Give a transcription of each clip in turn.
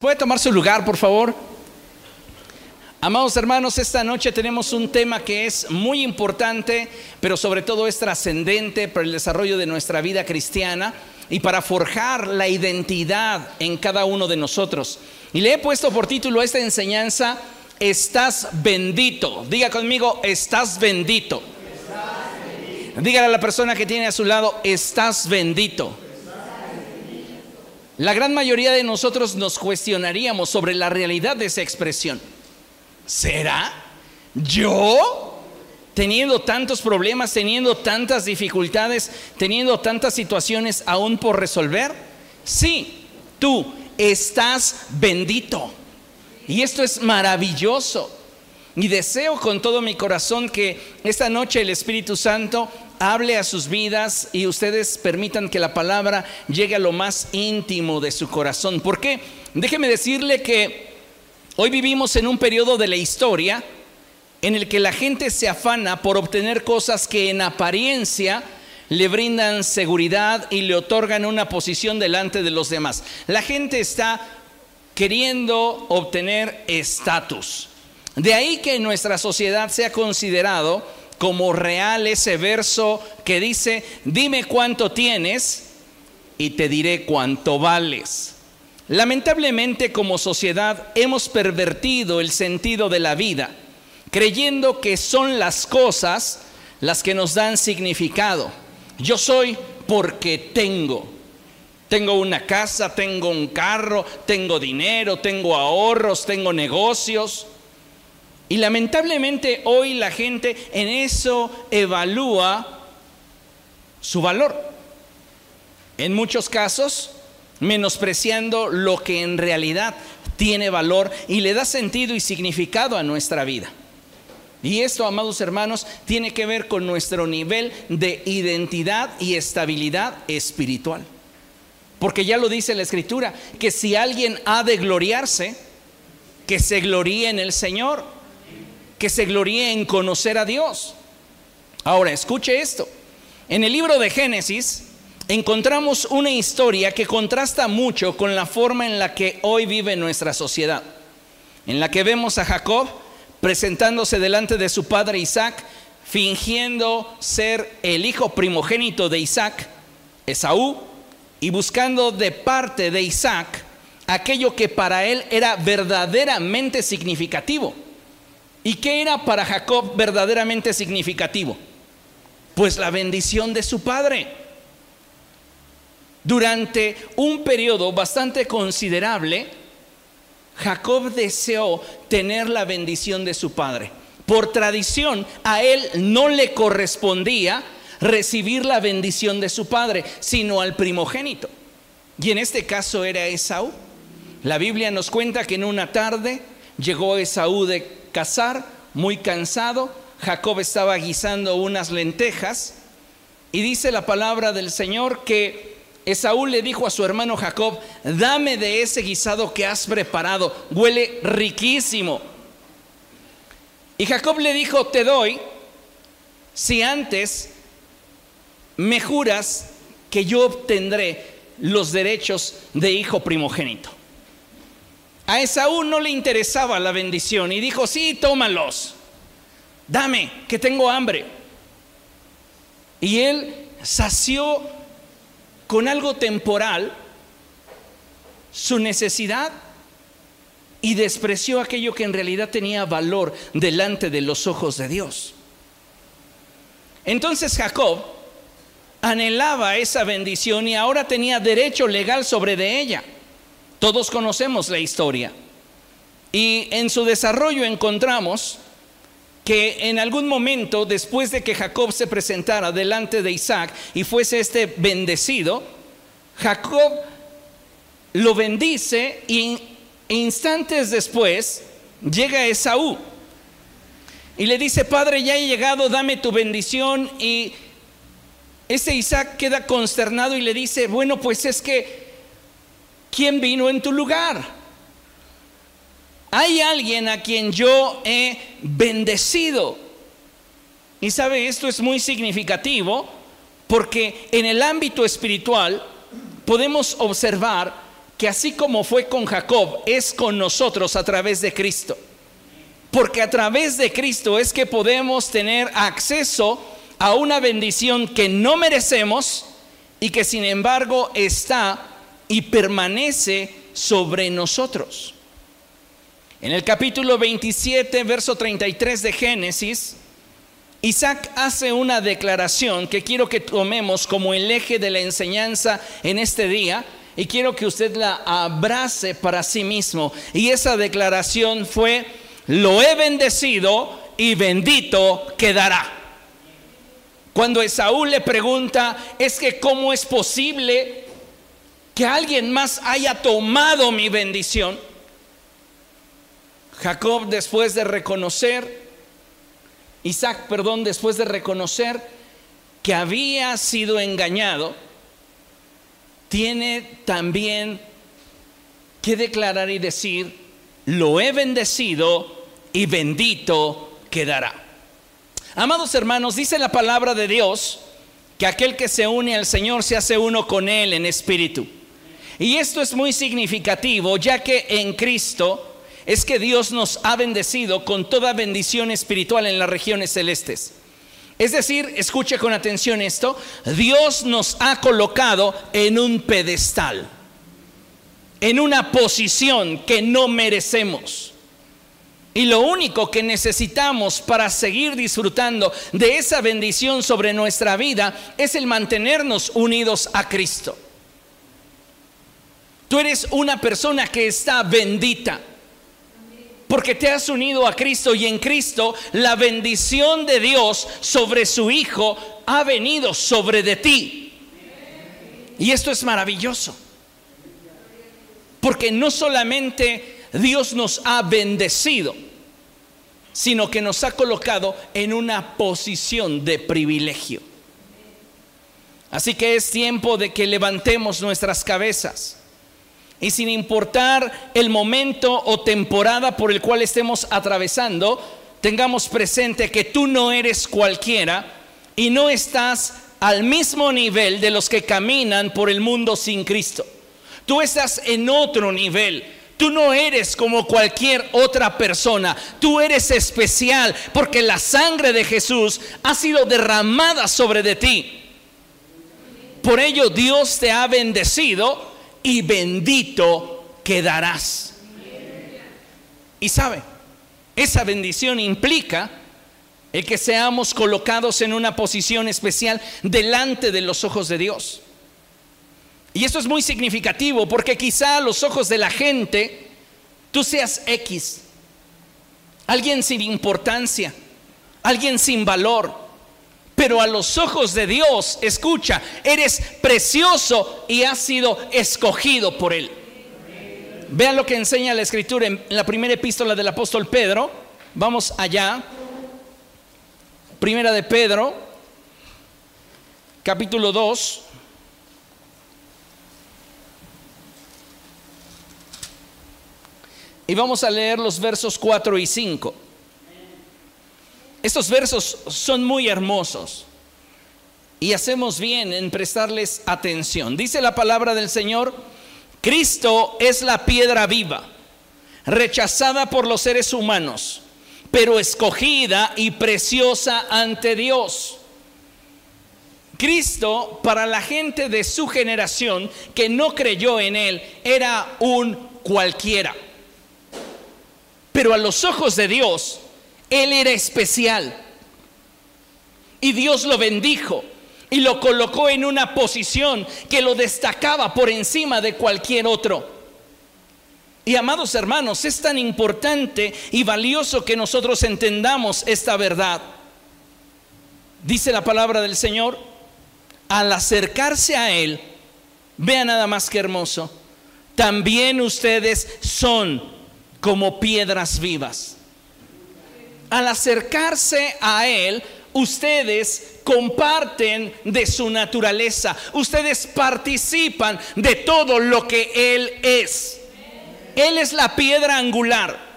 ¿Puede tomar su lugar, por favor? Amados hermanos, esta noche tenemos un tema que es muy importante, pero sobre todo es trascendente para el desarrollo de nuestra vida cristiana y para forjar la identidad en cada uno de nosotros. Y le he puesto por título a esta enseñanza, Estás bendito. Diga conmigo, estás bendito. Dígale a la persona que tiene a su lado, estás bendito. La gran mayoría de nosotros nos cuestionaríamos sobre la realidad de esa expresión. ¿Será? ¿Yo? Teniendo tantos problemas, teniendo tantas dificultades, teniendo tantas situaciones aún por resolver. Sí, tú estás bendito. Y esto es maravilloso. Y deseo con todo mi corazón que esta noche el Espíritu Santo hable a sus vidas y ustedes permitan que la palabra llegue a lo más íntimo de su corazón. ¿Por qué? Déjeme decirle que hoy vivimos en un periodo de la historia en el que la gente se afana por obtener cosas que en apariencia le brindan seguridad y le otorgan una posición delante de los demás. La gente está queriendo obtener estatus. De ahí que en nuestra sociedad se ha considerado como real ese verso que dice, dime cuánto tienes y te diré cuánto vales. Lamentablemente como sociedad hemos pervertido el sentido de la vida, creyendo que son las cosas las que nos dan significado. Yo soy porque tengo. Tengo una casa, tengo un carro, tengo dinero, tengo ahorros, tengo negocios. Y lamentablemente hoy la gente en eso evalúa su valor. En muchos casos, menospreciando lo que en realidad tiene valor y le da sentido y significado a nuestra vida. Y esto, amados hermanos, tiene que ver con nuestro nivel de identidad y estabilidad espiritual. Porque ya lo dice la Escritura, que si alguien ha de gloriarse, que se gloríe en el Señor que se gloríe en conocer a Dios. Ahora, escuche esto. En el libro de Génesis encontramos una historia que contrasta mucho con la forma en la que hoy vive nuestra sociedad, en la que vemos a Jacob presentándose delante de su padre Isaac, fingiendo ser el hijo primogénito de Isaac, Esaú, y buscando de parte de Isaac aquello que para él era verdaderamente significativo ¿Y qué era para Jacob verdaderamente significativo? Pues la bendición de su padre. Durante un periodo bastante considerable, Jacob deseó tener la bendición de su padre. Por tradición, a él no le correspondía recibir la bendición de su padre, sino al primogénito. Y en este caso era Esaú. La Biblia nos cuenta que en una tarde llegó Esaú de cazar, muy cansado. Jacob estaba guisando unas lentejas y dice la palabra del Señor que Esaú le dijo a su hermano Jacob, dame de ese guisado que has preparado, huele riquísimo. Y Jacob le dijo, te doy si antes me juras que yo obtendré los derechos de hijo primogénito. A Esaú no le interesaba la bendición y dijo, sí, tómalos, dame, que tengo hambre. Y él sació con algo temporal su necesidad y despreció aquello que en realidad tenía valor delante de los ojos de Dios. Entonces Jacob anhelaba esa bendición y ahora tenía derecho legal sobre de ella. Todos conocemos la historia. Y en su desarrollo encontramos que en algún momento, después de que Jacob se presentara delante de Isaac y fuese este bendecido, Jacob lo bendice y instantes después llega Esaú y le dice, Padre, ya he llegado, dame tu bendición. Y ese Isaac queda consternado y le dice, bueno, pues es que ¿quién vino en tu lugar? Hay alguien a quien yo he bendecido. Y sabe, esto es muy significativo porque en el ámbito espiritual podemos observar que así como fue con Jacob, es con nosotros a través de Cristo. Porque a través de Cristo es que podemos tener acceso a una bendición que no merecemos y que sin embargo está y permanece sobre nosotros. En el capítulo 27, verso 33 de Génesis, Isaac hace una declaración que quiero que tomemos como el eje de la enseñanza en este día y quiero que usted la abrace para sí mismo. Y esa declaración fue, lo he bendecido y bendito quedará. Cuando Esaú le pregunta, es que cómo es posible que alguien más haya tomado mi bendición. Jacob después de reconocer, Isaac, perdón, después de reconocer que había sido engañado, tiene también que declarar y decir, lo he bendecido y bendito quedará. Amados hermanos, dice la palabra de Dios que aquel que se une al Señor se hace uno con Él en espíritu. Y esto es muy significativo, ya que en Cristo es que Dios nos ha bendecido con toda bendición espiritual en las regiones celestes. Es decir, escuche con atención esto, Dios nos ha colocado en un pedestal, en una posición que no merecemos. Y lo único que necesitamos para seguir disfrutando de esa bendición sobre nuestra vida es el mantenernos unidos a Cristo. Tú eres una persona que está bendita porque te has unido a Cristo y en Cristo la bendición de Dios sobre su Hijo ha venido sobre de ti. Y esto es maravilloso. Porque no solamente Dios nos ha bendecido, sino que nos ha colocado en una posición de privilegio. Así que es tiempo de que levantemos nuestras cabezas y sin importar el momento o temporada por el cual estemos atravesando, tengamos presente que tú no eres cualquiera y no estás al mismo nivel de los que caminan por el mundo sin Cristo. Tú estás en otro nivel. Tú no eres como cualquier otra persona. Tú eres especial porque la sangre de Jesús ha sido derramada sobre de ti. Por ello Dios te ha bendecido y bendito quedarás. Y sabe, esa bendición implica el que seamos colocados en una posición especial delante de los ojos de Dios. Y esto es muy significativo porque quizá a los ojos de la gente tú seas X, alguien sin importancia, alguien sin valor, pero a los ojos de Dios, escucha, eres precioso y has sido escogido por Él. Vean lo que enseña la escritura en la primera epístola del apóstol Pedro. Vamos allá. Primera de Pedro, capítulo 2. Y vamos a leer los versos 4 y 5. Estos versos son muy hermosos y hacemos bien en prestarles atención. Dice la palabra del Señor, Cristo es la piedra viva, rechazada por los seres humanos, pero escogida y preciosa ante Dios. Cristo, para la gente de su generación que no creyó en Él, era un cualquiera. Pero a los ojos de Dios, él era especial. Y Dios lo bendijo y lo colocó en una posición que lo destacaba por encima de cualquier otro. Y amados hermanos, es tan importante y valioso que nosotros entendamos esta verdad. Dice la palabra del Señor, al acercarse a Él, vea nada más que hermoso, también ustedes son como piedras vivas al acercarse a Él, ustedes comparten de su naturaleza, ustedes participan de todo lo que Él es. Él es la piedra angular.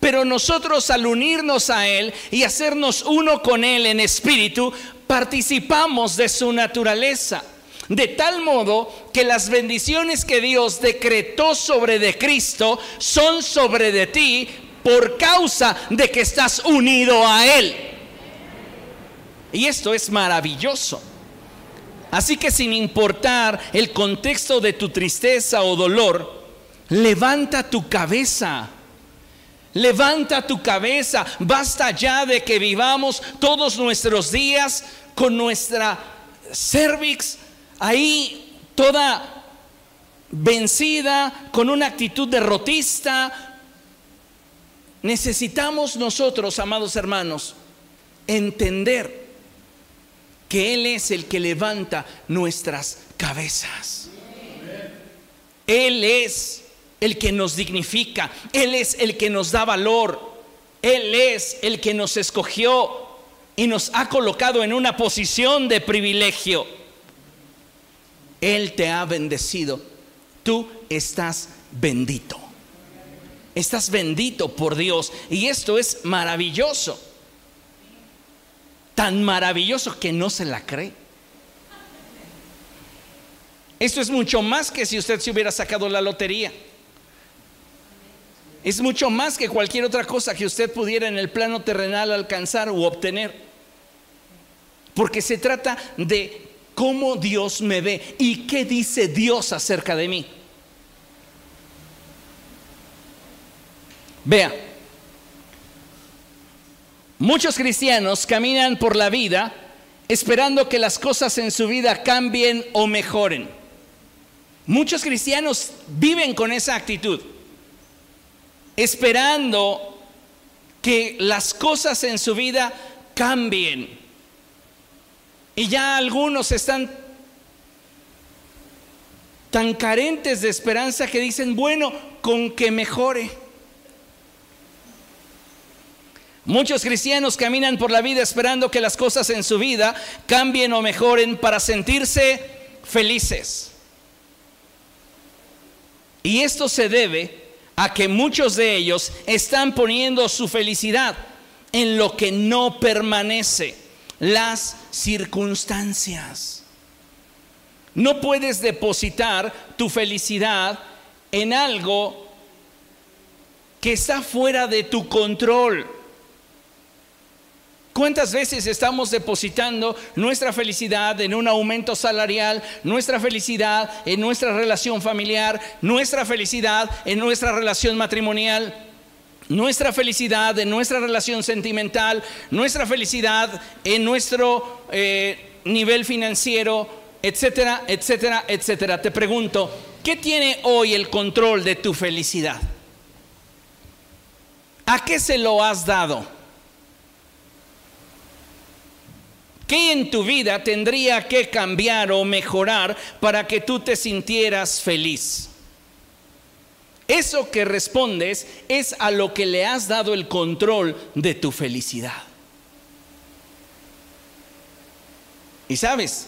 Pero nosotros al unirnos a Él y hacernos uno con Él en espíritu, participamos de su naturaleza. De tal modo que las bendiciones que Dios decretó sobre de Cristo son sobre de ti por causa de que estás unido a Él. Y esto es maravilloso. Así que sin importar el contexto de tu tristeza o dolor, levanta tu cabeza. Levanta tu cabeza. Basta ya de que vivamos todos nuestros días con nuestra cervix ahí toda vencida, con una actitud derrotista. Necesitamos nosotros, amados hermanos, entender que Él es el que levanta nuestras cabezas. Él es el que nos dignifica, Él es el que nos da valor, Él es el que nos escogió y nos ha colocado en una posición de privilegio. Él te ha bendecido, tú estás bendito. Estás bendito por Dios y esto es maravilloso tan maravilloso que no se la cree. Esto es mucho más que si usted se hubiera sacado la lotería. Es mucho más que cualquier otra cosa que usted pudiera en el plano terrenal alcanzar u obtener. Porque se trata de cómo Dios me ve y qué dice Dios acerca de mí. Vea, Muchos cristianos caminan por la vida esperando que las cosas en su vida cambien o mejoren. Muchos cristianos viven con esa actitud, esperando que las cosas en su vida cambien. Y ya algunos están tan carentes de esperanza que dicen, bueno, con que mejore. Muchos cristianos caminan por la vida esperando que las cosas en su vida cambien o mejoren para sentirse felices. Y esto se debe a que muchos de ellos están poniendo su felicidad en lo que no permanece, las circunstancias. No puedes depositar tu felicidad en algo que está fuera de tu control. ¿Cuántas veces estamos depositando nuestra felicidad en un aumento salarial, nuestra felicidad en nuestra relación familiar, nuestra felicidad en nuestra relación matrimonial, nuestra felicidad en nuestra relación sentimental, nuestra felicidad en nuestro eh, nivel financiero, etcétera, etcétera, etcétera? Te pregunto, ¿qué tiene hoy el control de tu felicidad? ¿A qué se lo has dado? ¿Qué en tu vida tendría que cambiar o mejorar para que tú te sintieras feliz? Eso que respondes es a lo que le has dado el control de tu felicidad. Y sabes,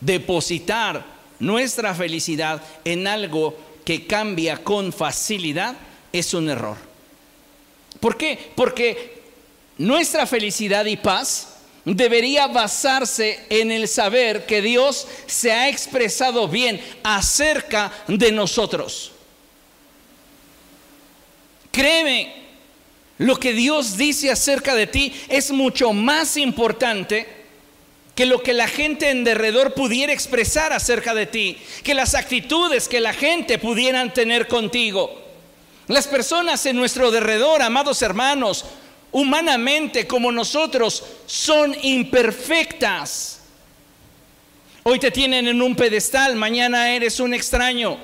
depositar nuestra felicidad en algo que cambia con facilidad es un error. ¿Por qué? Porque nuestra felicidad y paz debería basarse en el saber que Dios se ha expresado bien acerca de nosotros. Créeme, lo que Dios dice acerca de ti es mucho más importante que lo que la gente en derredor pudiera expresar acerca de ti, que las actitudes que la gente pudieran tener contigo. Las personas en nuestro derredor, amados hermanos, humanamente como nosotros son imperfectas. Hoy te tienen en un pedestal, mañana eres un extraño.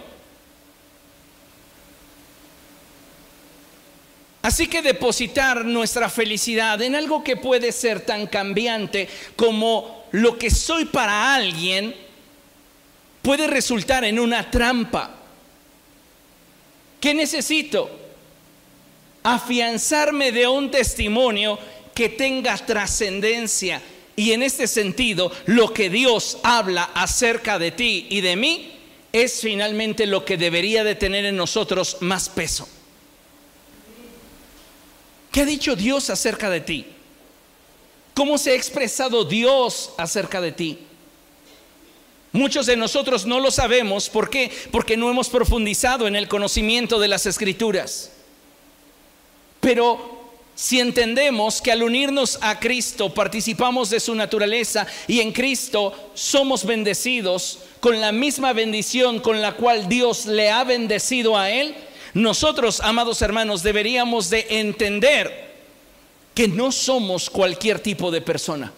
Así que depositar nuestra felicidad en algo que puede ser tan cambiante como lo que soy para alguien puede resultar en una trampa. ¿Qué necesito? Afianzarme de un testimonio que tenga trascendencia. Y en este sentido, lo que Dios habla acerca de ti y de mí es finalmente lo que debería de tener en nosotros más peso. ¿Qué ha dicho Dios acerca de ti? ¿Cómo se ha expresado Dios acerca de ti? Muchos de nosotros no lo sabemos. ¿Por qué? Porque no hemos profundizado en el conocimiento de las escrituras. Pero si entendemos que al unirnos a Cristo participamos de su naturaleza y en Cristo somos bendecidos con la misma bendición con la cual Dios le ha bendecido a Él, nosotros, amados hermanos, deberíamos de entender que no somos cualquier tipo de persona.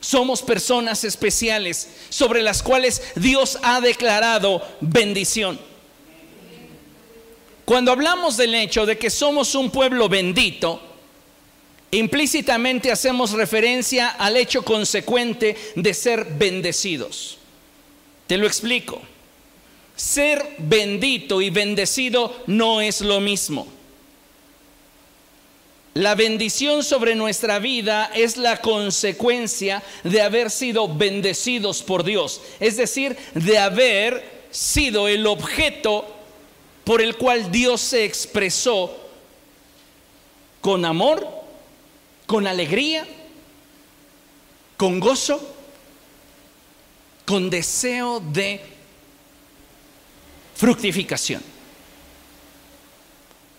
Somos personas especiales sobre las cuales Dios ha declarado bendición. Cuando hablamos del hecho de que somos un pueblo bendito, implícitamente hacemos referencia al hecho consecuente de ser bendecidos. Te lo explico. Ser bendito y bendecido no es lo mismo. La bendición sobre nuestra vida es la consecuencia de haber sido bendecidos por Dios, es decir, de haber sido el objeto por el cual Dios se expresó con amor, con alegría, con gozo, con deseo de fructificación.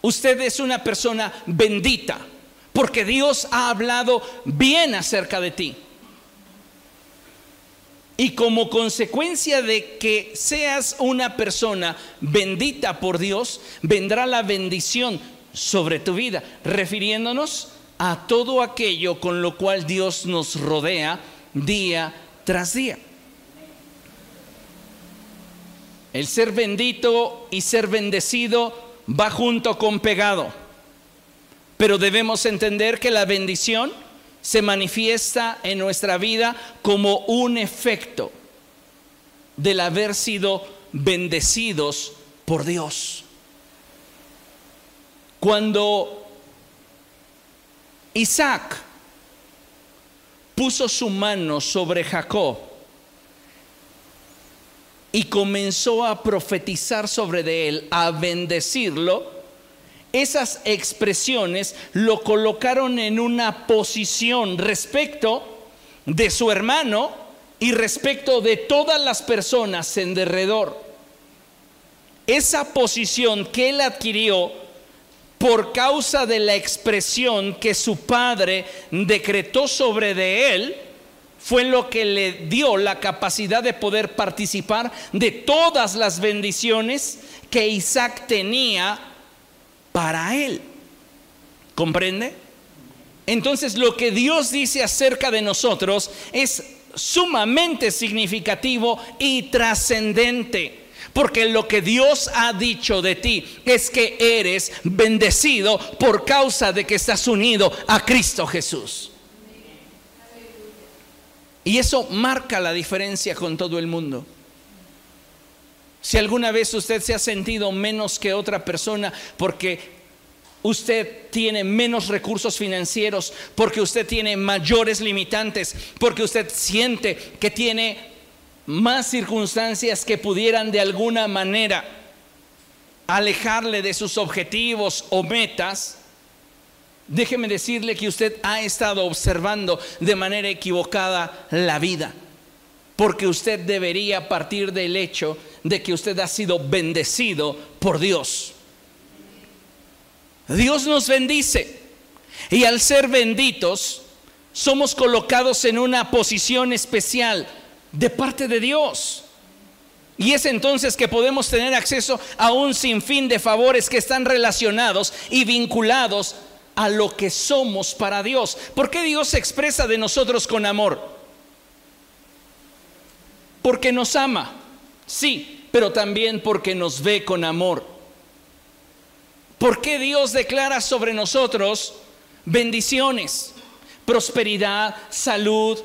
Usted es una persona bendita porque Dios ha hablado bien acerca de ti. Y como consecuencia de que seas una persona bendita por Dios, vendrá la bendición sobre tu vida, refiriéndonos a todo aquello con lo cual Dios nos rodea día tras día. El ser bendito y ser bendecido va junto con pegado, pero debemos entender que la bendición se manifiesta en nuestra vida como un efecto del haber sido bendecidos por Dios. Cuando Isaac puso su mano sobre Jacob y comenzó a profetizar sobre de él, a bendecirlo, esas expresiones lo colocaron en una posición respecto de su hermano y respecto de todas las personas en derredor. Esa posición que él adquirió por causa de la expresión que su padre decretó sobre de él, fue lo que le dio la capacidad de poder participar de todas las bendiciones que Isaac tenía para Él. ¿Comprende? Entonces lo que Dios dice acerca de nosotros es sumamente significativo y trascendente. Porque lo que Dios ha dicho de ti es que eres bendecido por causa de que estás unido a Cristo Jesús. Y eso marca la diferencia con todo el mundo. Si alguna vez usted se ha sentido menos que otra persona porque usted tiene menos recursos financieros, porque usted tiene mayores limitantes, porque usted siente que tiene más circunstancias que pudieran de alguna manera alejarle de sus objetivos o metas, déjeme decirle que usted ha estado observando de manera equivocada la vida, porque usted debería partir del hecho de que usted ha sido bendecido por Dios. Dios nos bendice y al ser benditos somos colocados en una posición especial de parte de Dios. Y es entonces que podemos tener acceso a un sinfín de favores que están relacionados y vinculados a lo que somos para Dios. ¿Por qué Dios se expresa de nosotros con amor? Porque nos ama. Sí, pero también porque nos ve con amor. ¿Por qué Dios declara sobre nosotros bendiciones, prosperidad, salud?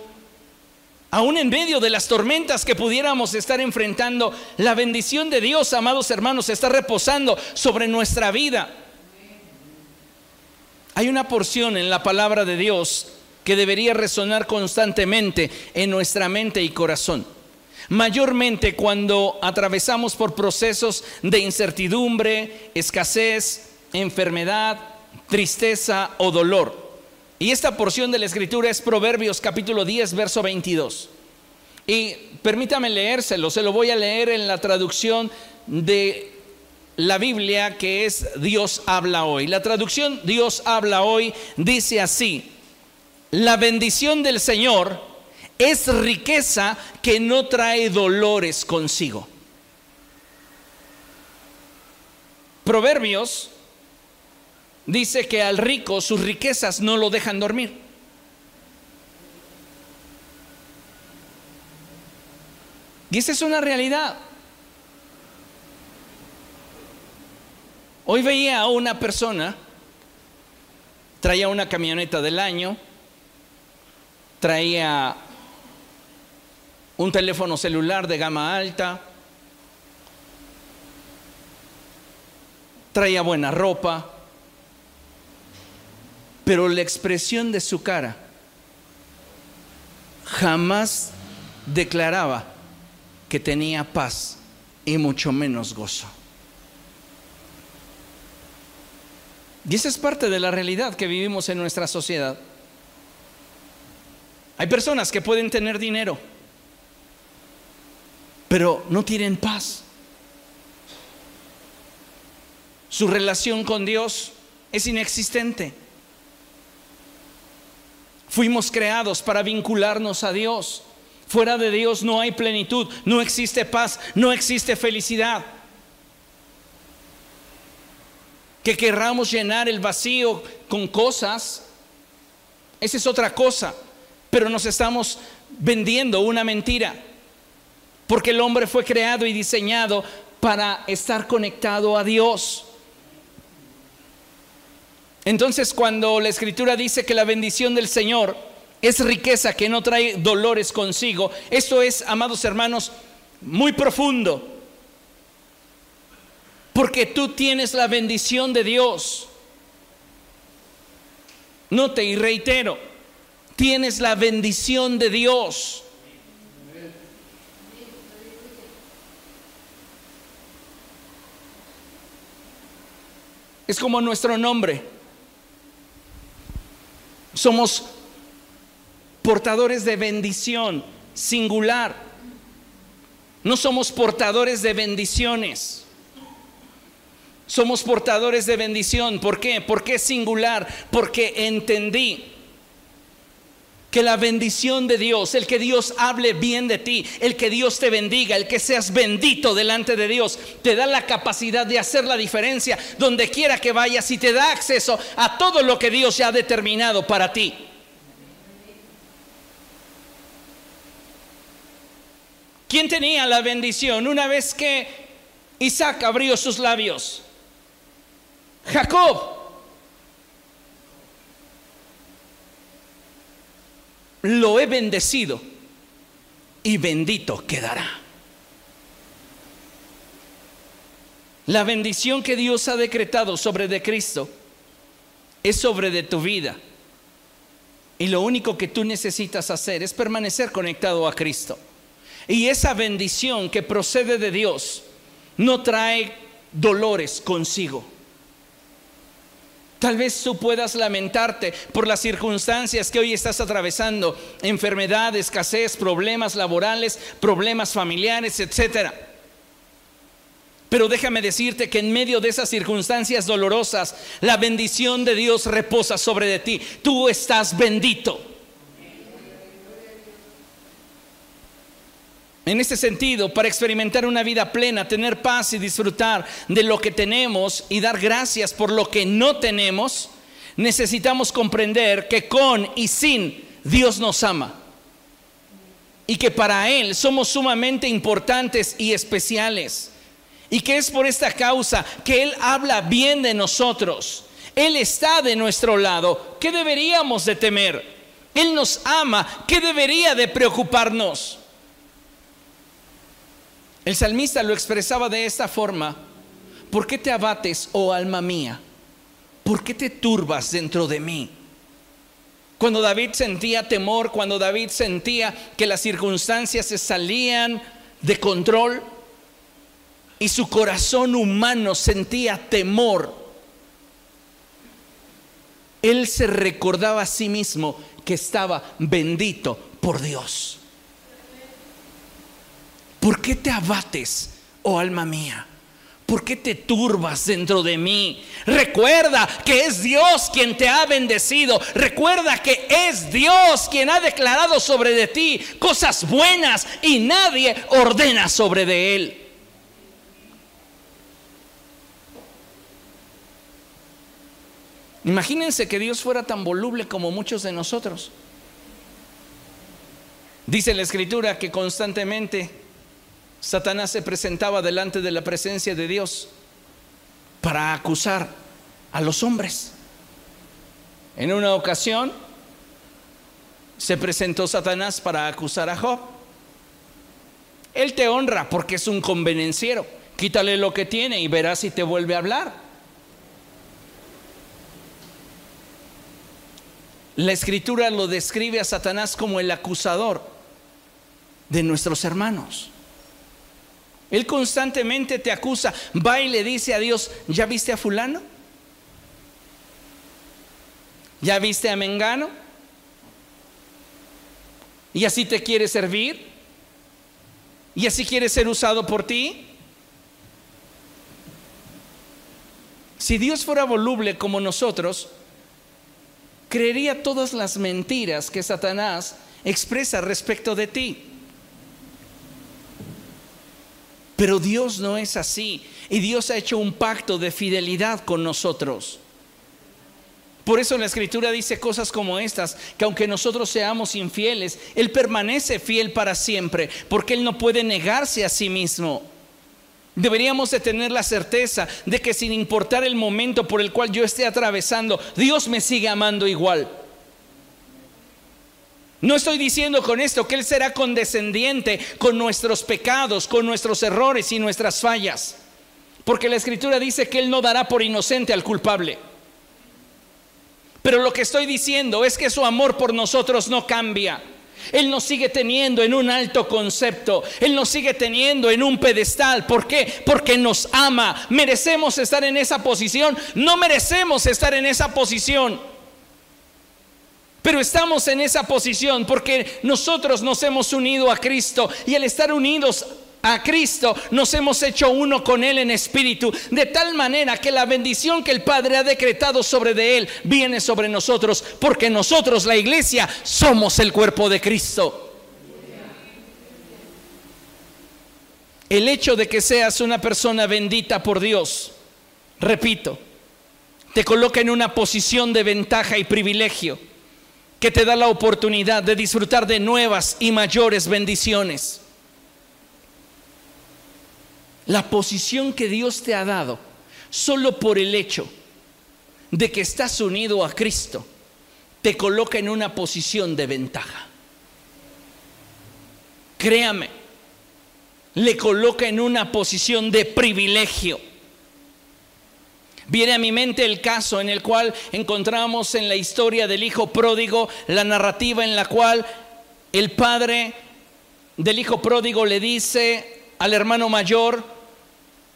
Aún en medio de las tormentas que pudiéramos estar enfrentando, la bendición de Dios, amados hermanos, está reposando sobre nuestra vida. Hay una porción en la palabra de Dios que debería resonar constantemente en nuestra mente y corazón mayormente cuando atravesamos por procesos de incertidumbre, escasez, enfermedad, tristeza o dolor. Y esta porción de la escritura es Proverbios capítulo 10, verso 22. Y permítame leérselo, se lo voy a leer en la traducción de la Biblia que es Dios habla hoy. La traducción Dios habla hoy dice así, la bendición del Señor es riqueza que no trae dolores consigo. Proverbios dice que al rico sus riquezas no lo dejan dormir. Y esa es una realidad. Hoy veía a una persona, traía una camioneta del año, traía un teléfono celular de gama alta, traía buena ropa, pero la expresión de su cara jamás declaraba que tenía paz y mucho menos gozo. Y esa es parte de la realidad que vivimos en nuestra sociedad. Hay personas que pueden tener dinero, pero no tienen paz. Su relación con Dios es inexistente. Fuimos creados para vincularnos a Dios. Fuera de Dios no hay plenitud, no existe paz, no existe felicidad. Que querramos llenar el vacío con cosas, esa es otra cosa, pero nos estamos vendiendo una mentira. Porque el hombre fue creado y diseñado para estar conectado a Dios. Entonces cuando la escritura dice que la bendición del Señor es riqueza que no trae dolores consigo, esto es, amados hermanos, muy profundo. Porque tú tienes la bendición de Dios. Note y reitero, tienes la bendición de Dios. Es como nuestro nombre. Somos portadores de bendición singular. No somos portadores de bendiciones. Somos portadores de bendición. ¿Por qué? Porque es singular. Porque entendí que la bendición de Dios, el que Dios hable bien de ti, el que Dios te bendiga, el que seas bendito delante de Dios, te da la capacidad de hacer la diferencia donde quiera que vayas y te da acceso a todo lo que Dios ya ha determinado para ti. ¿Quién tenía la bendición una vez que Isaac abrió sus labios? Jacob. Lo he bendecido y bendito quedará. La bendición que Dios ha decretado sobre de Cristo es sobre de tu vida. Y lo único que tú necesitas hacer es permanecer conectado a Cristo. Y esa bendición que procede de Dios no trae dolores consigo. Tal vez tú puedas lamentarte por las circunstancias que hoy estás atravesando, enfermedad, escasez, problemas laborales, problemas familiares, etc. Pero déjame decirte que en medio de esas circunstancias dolorosas, la bendición de Dios reposa sobre de ti. Tú estás bendito. En ese sentido, para experimentar una vida plena, tener paz y disfrutar de lo que tenemos y dar gracias por lo que no tenemos, necesitamos comprender que con y sin Dios nos ama. Y que para Él somos sumamente importantes y especiales. Y que es por esta causa que Él habla bien de nosotros. Él está de nuestro lado. ¿Qué deberíamos de temer? Él nos ama. ¿Qué debería de preocuparnos? El salmista lo expresaba de esta forma, ¿por qué te abates, oh alma mía? ¿Por qué te turbas dentro de mí? Cuando David sentía temor, cuando David sentía que las circunstancias se salían de control y su corazón humano sentía temor, él se recordaba a sí mismo que estaba bendito por Dios. ¿Por qué te abates, oh alma mía? ¿Por qué te turbas dentro de mí? Recuerda que es Dios quien te ha bendecido. Recuerda que es Dios quien ha declarado sobre de ti cosas buenas y nadie ordena sobre de él. Imagínense que Dios fuera tan voluble como muchos de nosotros. Dice la escritura que constantemente Satanás se presentaba delante de la presencia de Dios para acusar a los hombres. En una ocasión se presentó Satanás para acusar a Job. Él te honra porque es un convenenciero. Quítale lo que tiene y verás si te vuelve a hablar. La escritura lo describe a Satanás como el acusador de nuestros hermanos. Él constantemente te acusa, va y le dice a Dios, ¿ya viste a fulano? ¿Ya viste a Mengano? ¿Y así te quiere servir? ¿Y así quiere ser usado por ti? Si Dios fuera voluble como nosotros, creería todas las mentiras que Satanás expresa respecto de ti. Pero Dios no es así. Y Dios ha hecho un pacto de fidelidad con nosotros. Por eso la escritura dice cosas como estas, que aunque nosotros seamos infieles, Él permanece fiel para siempre, porque Él no puede negarse a sí mismo. Deberíamos de tener la certeza de que sin importar el momento por el cual yo esté atravesando, Dios me sigue amando igual. No estoy diciendo con esto que Él será condescendiente con nuestros pecados, con nuestros errores y nuestras fallas. Porque la Escritura dice que Él no dará por inocente al culpable. Pero lo que estoy diciendo es que su amor por nosotros no cambia. Él nos sigue teniendo en un alto concepto. Él nos sigue teniendo en un pedestal. ¿Por qué? Porque nos ama. ¿Merecemos estar en esa posición? No merecemos estar en esa posición. Pero estamos en esa posición porque nosotros nos hemos unido a Cristo y al estar unidos a Cristo nos hemos hecho uno con Él en espíritu, de tal manera que la bendición que el Padre ha decretado sobre de Él viene sobre nosotros, porque nosotros, la iglesia, somos el cuerpo de Cristo. El hecho de que seas una persona bendita por Dios, repito, te coloca en una posición de ventaja y privilegio que te da la oportunidad de disfrutar de nuevas y mayores bendiciones. La posición que Dios te ha dado, solo por el hecho de que estás unido a Cristo, te coloca en una posición de ventaja. Créame, le coloca en una posición de privilegio. Viene a mi mente el caso en el cual encontramos en la historia del hijo pródigo la narrativa en la cual el padre del hijo pródigo le dice al hermano mayor,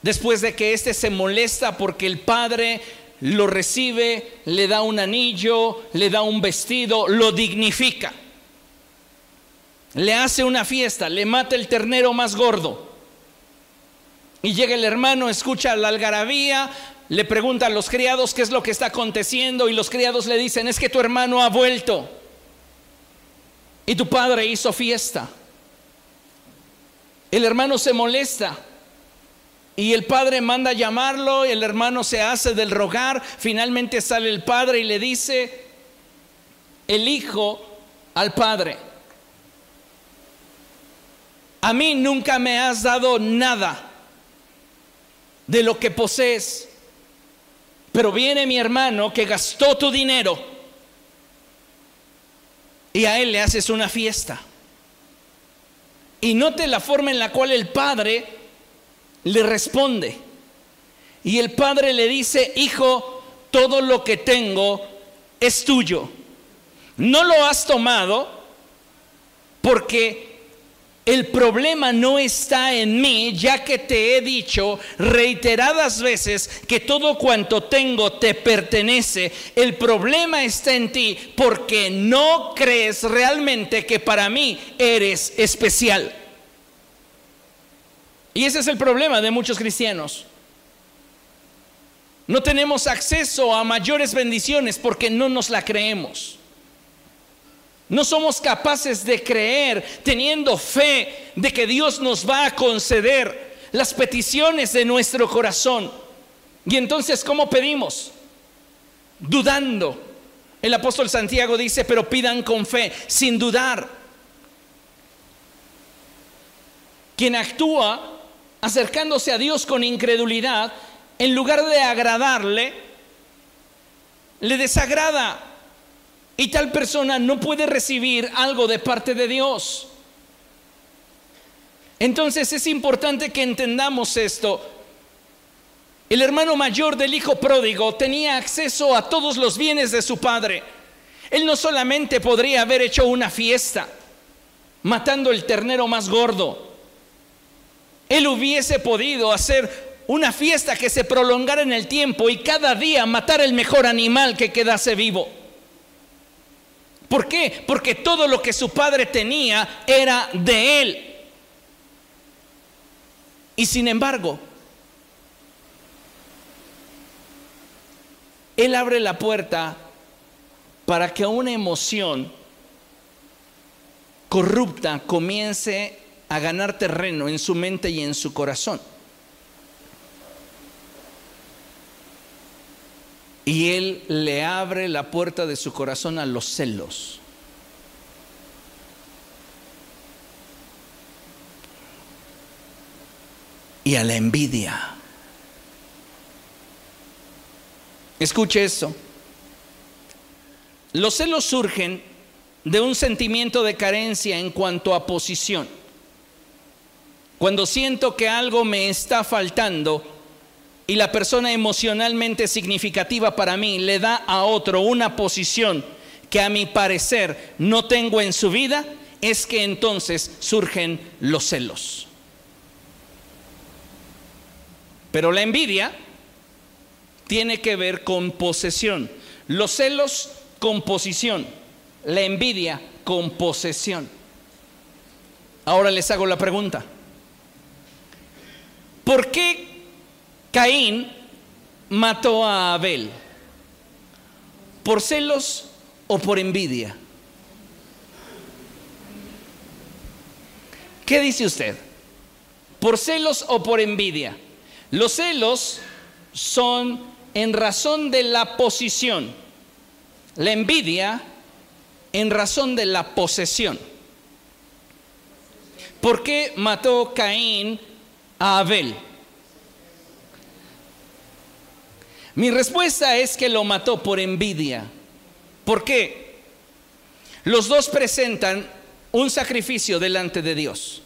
después de que éste se molesta porque el padre lo recibe, le da un anillo, le da un vestido, lo dignifica. Le hace una fiesta, le mata el ternero más gordo. Y llega el hermano, escucha la algarabía, le pregunta a los criados qué es lo que está aconteciendo y los criados le dicen, es que tu hermano ha vuelto y tu padre hizo fiesta. El hermano se molesta y el padre manda a llamarlo, el hermano se hace del rogar, finalmente sale el padre y le dice, el hijo al padre, a mí nunca me has dado nada de lo que posees pero viene mi hermano que gastó tu dinero y a él le haces una fiesta. Y note la forma en la cual el padre le responde. Y el padre le dice, hijo, todo lo que tengo es tuyo. No lo has tomado porque el problema no está en mí, ya que te he dicho reiteradas veces que todo cuanto tengo te pertenece. El problema está en ti porque no crees realmente que para mí eres especial. Y ese es el problema de muchos cristianos. No tenemos acceso a mayores bendiciones porque no nos la creemos. No somos capaces de creer teniendo fe de que Dios nos va a conceder las peticiones de nuestro corazón. Y entonces, ¿cómo pedimos? Dudando. El apóstol Santiago dice, pero pidan con fe, sin dudar. Quien actúa acercándose a Dios con incredulidad, en lugar de agradarle, le desagrada. Y tal persona no puede recibir algo de parte de Dios. Entonces es importante que entendamos esto. El hermano mayor del hijo pródigo tenía acceso a todos los bienes de su padre. Él no solamente podría haber hecho una fiesta, matando el ternero más gordo. Él hubiese podido hacer una fiesta que se prolongara en el tiempo y cada día matar el mejor animal que quedase vivo. ¿Por qué? Porque todo lo que su padre tenía era de él. Y sin embargo, él abre la puerta para que una emoción corrupta comience a ganar terreno en su mente y en su corazón. Y él le abre la puerta de su corazón a los celos. Y a la envidia. Escuche eso. Los celos surgen de un sentimiento de carencia en cuanto a posición. Cuando siento que algo me está faltando, y la persona emocionalmente significativa para mí le da a otro una posición que a mi parecer no tengo en su vida, es que entonces surgen los celos. Pero la envidia tiene que ver con posesión. Los celos con posición. La envidia con posesión. Ahora les hago la pregunta. ¿Por qué Caín mató a Abel. ¿Por celos o por envidia? ¿Qué dice usted? ¿Por celos o por envidia? Los celos son en razón de la posición. La envidia en razón de la posesión. ¿Por qué mató Caín a Abel? Mi respuesta es que lo mató por envidia. ¿Por qué? Los dos presentan un sacrificio delante de Dios.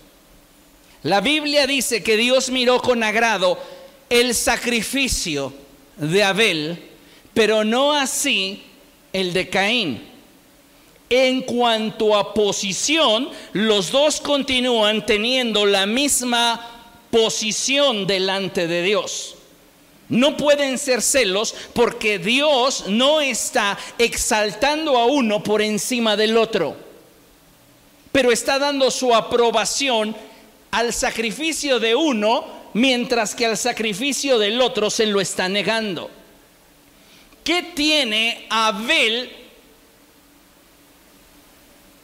La Biblia dice que Dios miró con agrado el sacrificio de Abel, pero no así el de Caín. En cuanto a posición, los dos continúan teniendo la misma posición delante de Dios. No pueden ser celos porque Dios no está exaltando a uno por encima del otro, pero está dando su aprobación al sacrificio de uno mientras que al sacrificio del otro se lo está negando. ¿Qué tiene Abel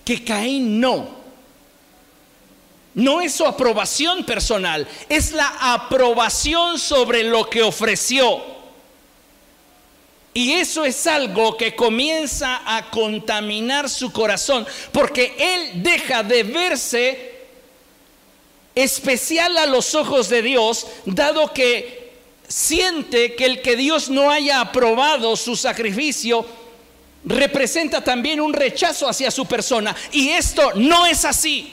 que Caín no? No es su aprobación personal, es la aprobación sobre lo que ofreció. Y eso es algo que comienza a contaminar su corazón, porque él deja de verse especial a los ojos de Dios, dado que siente que el que Dios no haya aprobado su sacrificio representa también un rechazo hacia su persona. Y esto no es así.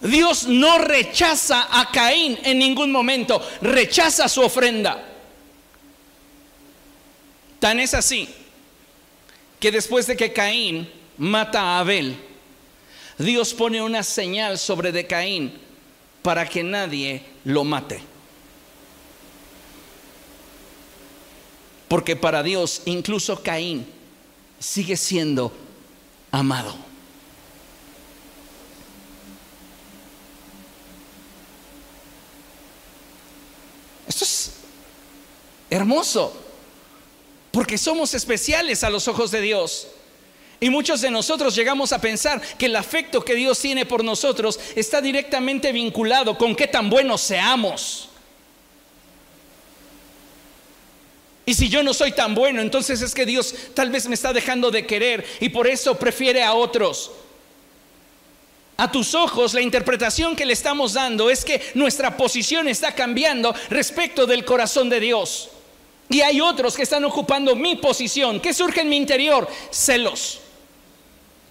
Dios no rechaza a Caín en ningún momento, rechaza su ofrenda. Tan es así que después de que Caín mata a Abel, Dios pone una señal sobre de Caín para que nadie lo mate. Porque para Dios incluso Caín sigue siendo amado. Hermoso, porque somos especiales a los ojos de Dios. Y muchos de nosotros llegamos a pensar que el afecto que Dios tiene por nosotros está directamente vinculado con qué tan buenos seamos. Y si yo no soy tan bueno, entonces es que Dios tal vez me está dejando de querer y por eso prefiere a otros. A tus ojos, la interpretación que le estamos dando es que nuestra posición está cambiando respecto del corazón de Dios. Y hay otros que están ocupando mi posición. ¿Qué surge en mi interior? Celos.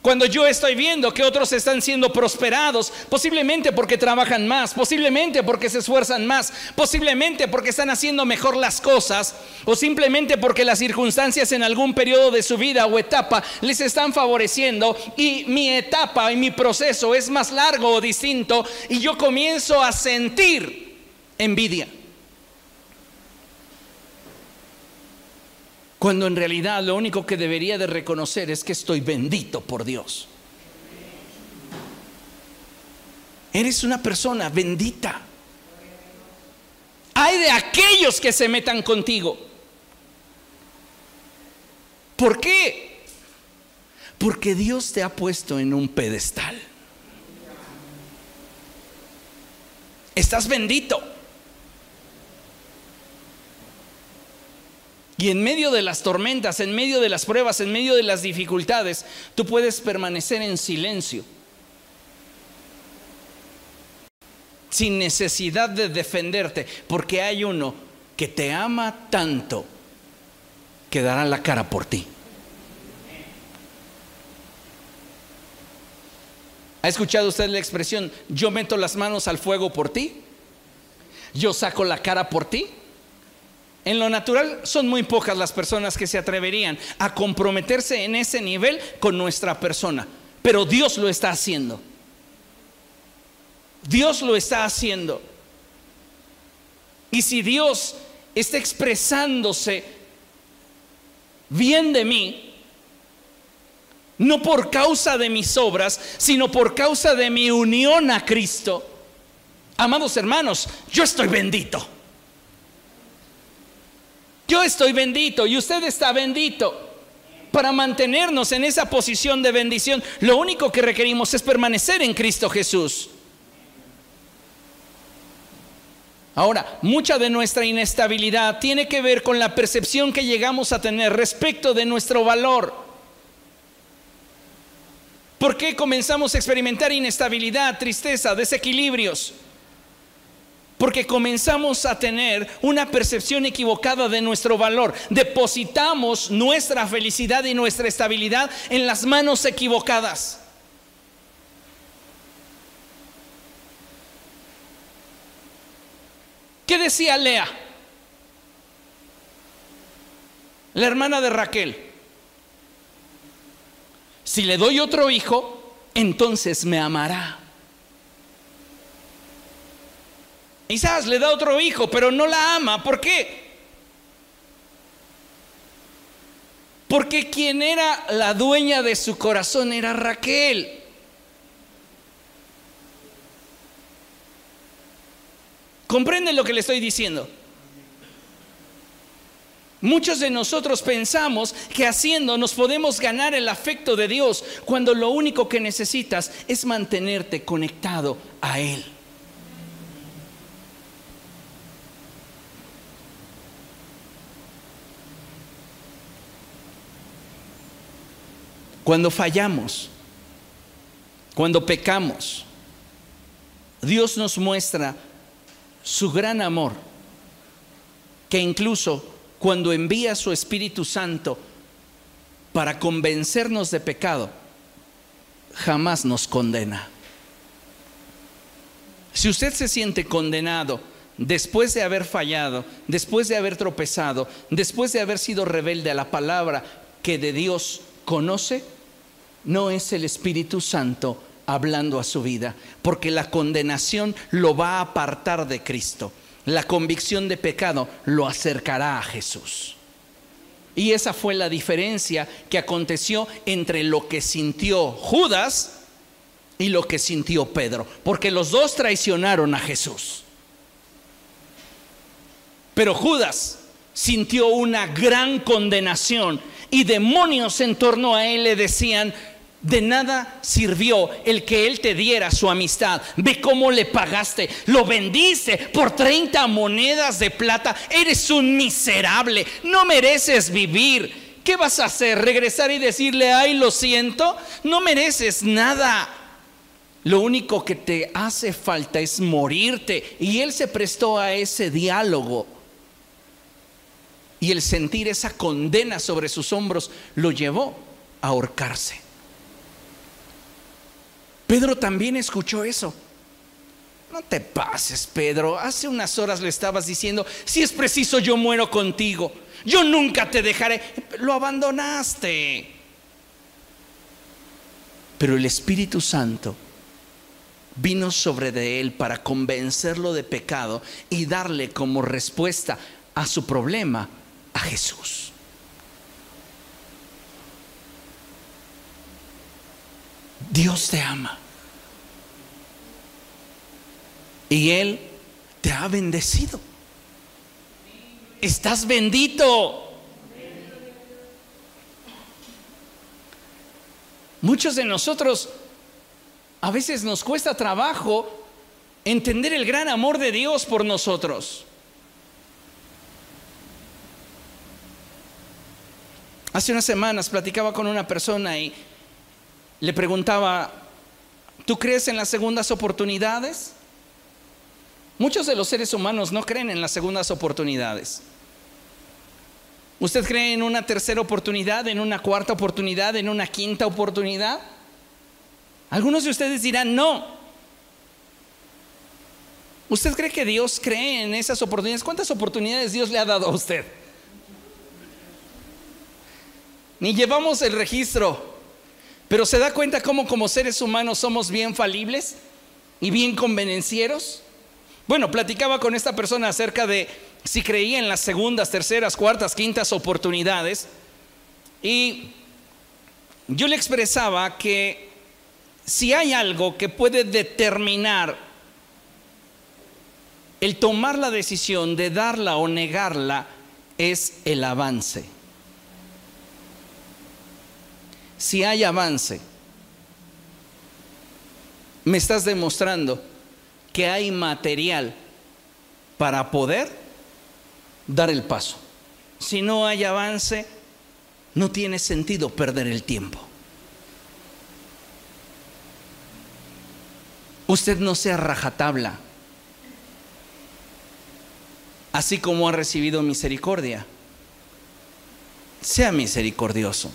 Cuando yo estoy viendo que otros están siendo prosperados, posiblemente porque trabajan más, posiblemente porque se esfuerzan más, posiblemente porque están haciendo mejor las cosas, o simplemente porque las circunstancias en algún periodo de su vida o etapa les están favoreciendo y mi etapa y mi proceso es más largo o distinto y yo comienzo a sentir envidia. Cuando en realidad lo único que debería de reconocer es que estoy bendito por Dios. Eres una persona bendita. Hay de aquellos que se metan contigo. ¿Por qué? Porque Dios te ha puesto en un pedestal. Estás bendito. Y en medio de las tormentas, en medio de las pruebas, en medio de las dificultades, tú puedes permanecer en silencio. Sin necesidad de defenderte, porque hay uno que te ama tanto que dará la cara por ti. ¿Ha escuchado usted la expresión, yo meto las manos al fuego por ti? ¿Yo saco la cara por ti? En lo natural son muy pocas las personas que se atreverían a comprometerse en ese nivel con nuestra persona, pero Dios lo está haciendo. Dios lo está haciendo. Y si Dios está expresándose bien de mí, no por causa de mis obras, sino por causa de mi unión a Cristo, amados hermanos, yo estoy bendito. Yo estoy bendito y usted está bendito. Para mantenernos en esa posición de bendición, lo único que requerimos es permanecer en Cristo Jesús. Ahora, mucha de nuestra inestabilidad tiene que ver con la percepción que llegamos a tener respecto de nuestro valor. ¿Por qué comenzamos a experimentar inestabilidad, tristeza, desequilibrios? Porque comenzamos a tener una percepción equivocada de nuestro valor. Depositamos nuestra felicidad y nuestra estabilidad en las manos equivocadas. ¿Qué decía Lea? La hermana de Raquel. Si le doy otro hijo, entonces me amará. Quizás le da otro hijo, pero no la ama. ¿Por qué? Porque quien era la dueña de su corazón era Raquel. ¿Comprenden lo que le estoy diciendo? Muchos de nosotros pensamos que haciendo nos podemos ganar el afecto de Dios cuando lo único que necesitas es mantenerte conectado a Él. Cuando fallamos, cuando pecamos, Dios nos muestra su gran amor, que incluso cuando envía su Espíritu Santo para convencernos de pecado, jamás nos condena. Si usted se siente condenado después de haber fallado, después de haber tropezado, después de haber sido rebelde a la palabra que de Dios conoce, no es el Espíritu Santo hablando a su vida, porque la condenación lo va a apartar de Cristo. La convicción de pecado lo acercará a Jesús. Y esa fue la diferencia que aconteció entre lo que sintió Judas y lo que sintió Pedro, porque los dos traicionaron a Jesús. Pero Judas sintió una gran condenación y demonios en torno a él le decían, de nada sirvió el que él te diera su amistad. Ve cómo le pagaste. Lo vendiste por 30 monedas de plata. Eres un miserable. No mereces vivir. ¿Qué vas a hacer? ¿Regresar y decirle, ay, lo siento? No mereces nada. Lo único que te hace falta es morirte. Y él se prestó a ese diálogo. Y el sentir esa condena sobre sus hombros lo llevó a ahorcarse. Pedro también escuchó eso. No te pases, Pedro. Hace unas horas le estabas diciendo, si es preciso yo muero contigo. Yo nunca te dejaré. Lo abandonaste. Pero el Espíritu Santo vino sobre de él para convencerlo de pecado y darle como respuesta a su problema a Jesús. Dios te ama. Y Él te ha bendecido. Estás bendito. Muchos de nosotros a veces nos cuesta trabajo entender el gran amor de Dios por nosotros. Hace unas semanas platicaba con una persona y le preguntaba, ¿tú crees en las segundas oportunidades? Muchos de los seres humanos no creen en las segundas oportunidades. ¿Usted cree en una tercera oportunidad, en una cuarta oportunidad, en una quinta oportunidad? Algunos de ustedes dirán, no. ¿Usted cree que Dios cree en esas oportunidades? ¿Cuántas oportunidades Dios le ha dado a usted? Ni llevamos el registro. Pero se da cuenta cómo como seres humanos somos bien falibles y bien convenencieros. Bueno, platicaba con esta persona acerca de si creía en las segundas, terceras, cuartas, quintas oportunidades. Y yo le expresaba que si hay algo que puede determinar el tomar la decisión de darla o negarla, es el avance si hay avance, me estás demostrando que hay material para poder dar el paso. Si no hay avance, no tiene sentido perder el tiempo. Usted no sea rajatabla, así como ha recibido misericordia. Sea misericordioso.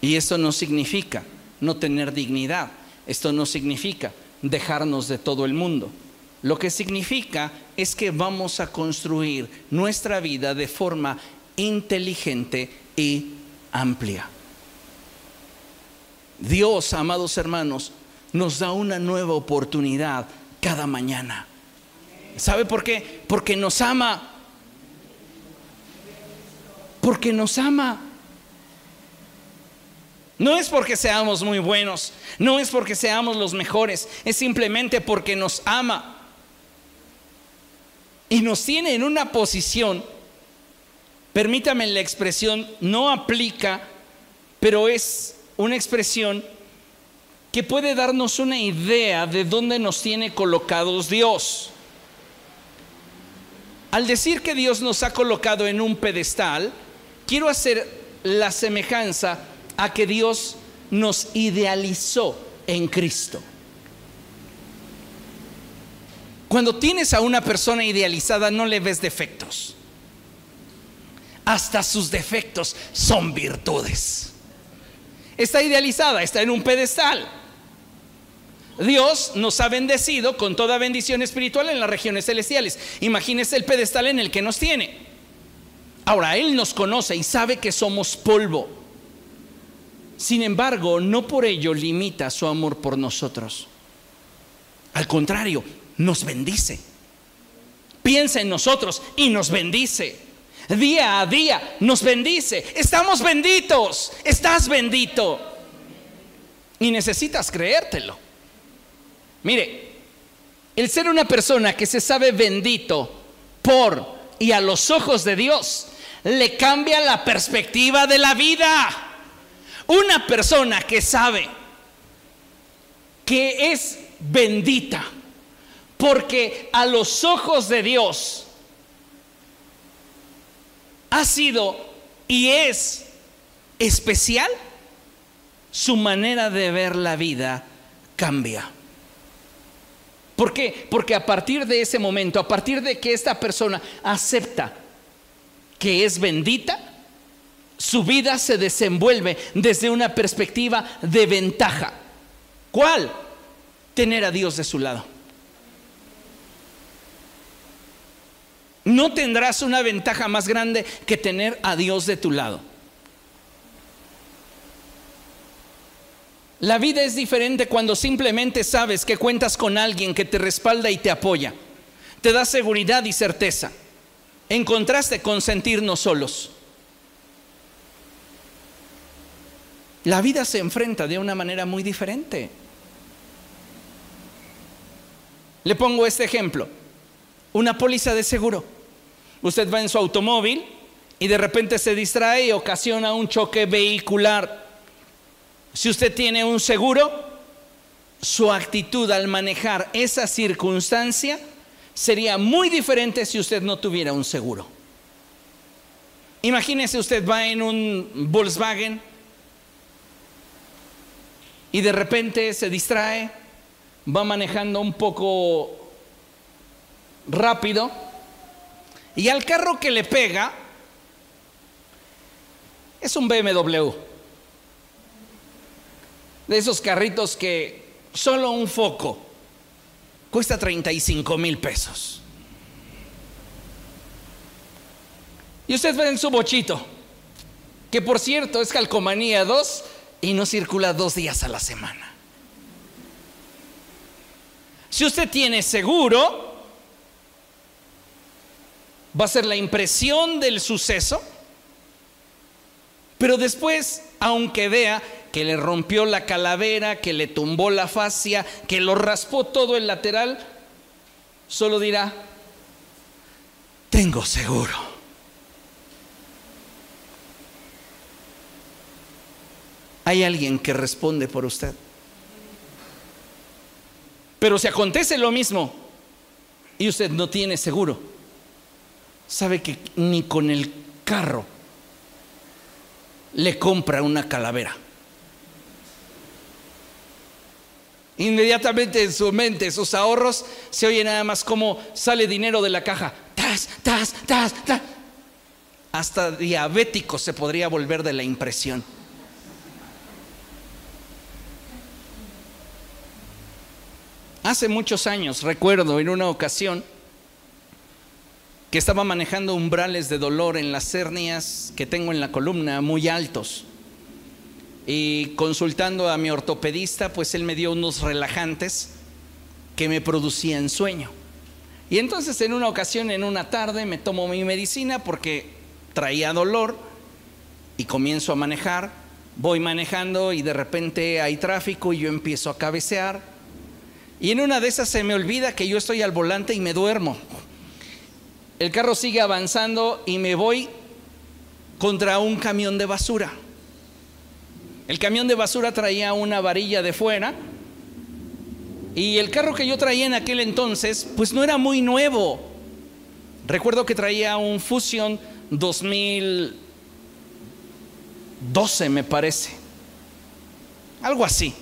Y esto no significa no tener dignidad, esto no significa dejarnos de todo el mundo. Lo que significa es que vamos a construir nuestra vida de forma inteligente y amplia. Dios, amados hermanos, nos da una nueva oportunidad cada mañana. ¿Sabe por qué? Porque nos ama. Porque nos ama. No es porque seamos muy buenos, no es porque seamos los mejores, es simplemente porque nos ama. Y nos tiene en una posición, permítame la expresión, no aplica, pero es una expresión que puede darnos una idea de dónde nos tiene colocados Dios. Al decir que Dios nos ha colocado en un pedestal, quiero hacer la semejanza a que Dios nos idealizó en Cristo. Cuando tienes a una persona idealizada no le ves defectos. Hasta sus defectos son virtudes. Está idealizada, está en un pedestal. Dios nos ha bendecido con toda bendición espiritual en las regiones celestiales. Imagínese el pedestal en el que nos tiene. Ahora, Él nos conoce y sabe que somos polvo. Sin embargo, no por ello limita su amor por nosotros. Al contrario, nos bendice. Piensa en nosotros y nos bendice. Día a día nos bendice. Estamos benditos. Estás bendito. Y necesitas creértelo. Mire, el ser una persona que se sabe bendito por y a los ojos de Dios le cambia la perspectiva de la vida. Una persona que sabe que es bendita, porque a los ojos de Dios ha sido y es especial, su manera de ver la vida cambia. ¿Por qué? Porque a partir de ese momento, a partir de que esta persona acepta que es bendita, su vida se desenvuelve desde una perspectiva de ventaja. ¿Cuál? Tener a Dios de su lado. No tendrás una ventaja más grande que tener a Dios de tu lado. La vida es diferente cuando simplemente sabes que cuentas con alguien que te respalda y te apoya. Te da seguridad y certeza. En contraste con sentirnos solos. La vida se enfrenta de una manera muy diferente. Le pongo este ejemplo. Una póliza de seguro. Usted va en su automóvil y de repente se distrae y ocasiona un choque vehicular si usted tiene un seguro, su actitud al manejar esa circunstancia sería muy diferente si usted no tuviera un seguro. Imagínese usted va en un Volkswagen y de repente se distrae, va manejando un poco rápido y al carro que le pega es un BMW de esos carritos que solo un foco cuesta 35 mil pesos. Y usted ve en su bochito, que por cierto es calcomanía 2 y no circula dos días a la semana. Si usted tiene seguro, va a ser la impresión del suceso, pero después, aunque vea que le rompió la calavera, que le tumbó la fascia, que lo raspó todo el lateral, solo dirá, tengo seguro. Hay alguien que responde por usted. Pero si acontece lo mismo y usted no tiene seguro, sabe que ni con el carro le compra una calavera. Inmediatamente en su mente, sus ahorros, se oye nada más como sale dinero de la caja. Tas, tas, tas, tas. Hasta diabético se podría volver de la impresión. Hace muchos años, recuerdo en una ocasión, que estaba manejando umbrales de dolor en las hernias que tengo en la columna muy altos. Y consultando a mi ortopedista, pues él me dio unos relajantes que me producían sueño. Y entonces en una ocasión, en una tarde, me tomo mi medicina porque traía dolor y comienzo a manejar. Voy manejando y de repente hay tráfico y yo empiezo a cabecear. Y en una de esas se me olvida que yo estoy al volante y me duermo. El carro sigue avanzando y me voy contra un camión de basura. El camión de basura traía una varilla de fuera y el carro que yo traía en aquel entonces pues no era muy nuevo. Recuerdo que traía un Fusion 2012 me parece. Algo así.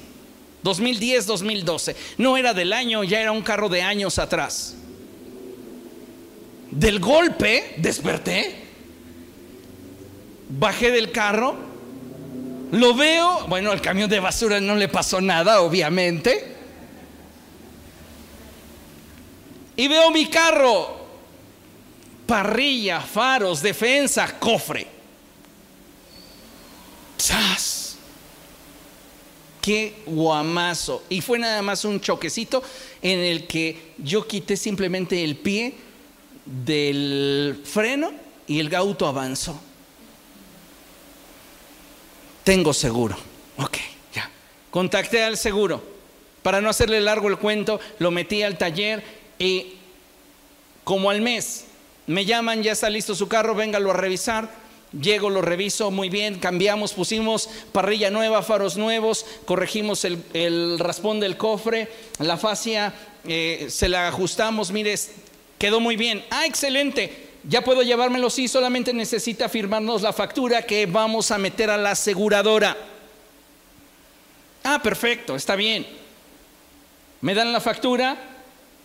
2010, 2012. No era del año, ya era un carro de años atrás. Del golpe desperté, bajé del carro lo veo, bueno, al camión de basura no le pasó nada, obviamente. Y veo mi carro, parrilla, faros, defensa, cofre. ¡Sas! ¡Qué guamazo! Y fue nada más un choquecito en el que yo quité simplemente el pie del freno y el auto avanzó tengo seguro. Ok, ya. Contacté al seguro. Para no hacerle largo el cuento, lo metí al taller y como al mes me llaman, ya está listo su carro, véngalo a revisar. Llego, lo reviso muy bien, cambiamos, pusimos parrilla nueva, faros nuevos, corregimos el, raspón del cofre, la fascia eh, se la ajustamos, mire, quedó muy bien. Ah, excelente, ya puedo llevármelo, sí, solamente necesita firmarnos la factura que vamos a meter a la aseguradora. Ah, perfecto, está bien. Me dan la factura,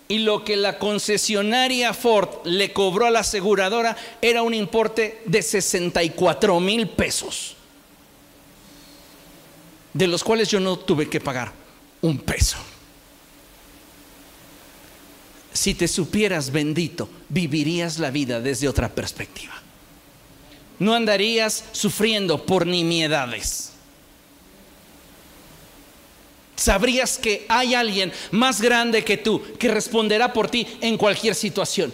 y lo que la concesionaria Ford le cobró a la aseguradora era un importe de 64 mil pesos, de los cuales yo no tuve que pagar un peso. Si te supieras bendito, vivirías la vida desde otra perspectiva. No andarías sufriendo por nimiedades sabrías que hay alguien más grande que tú que responderá por ti en cualquier situación.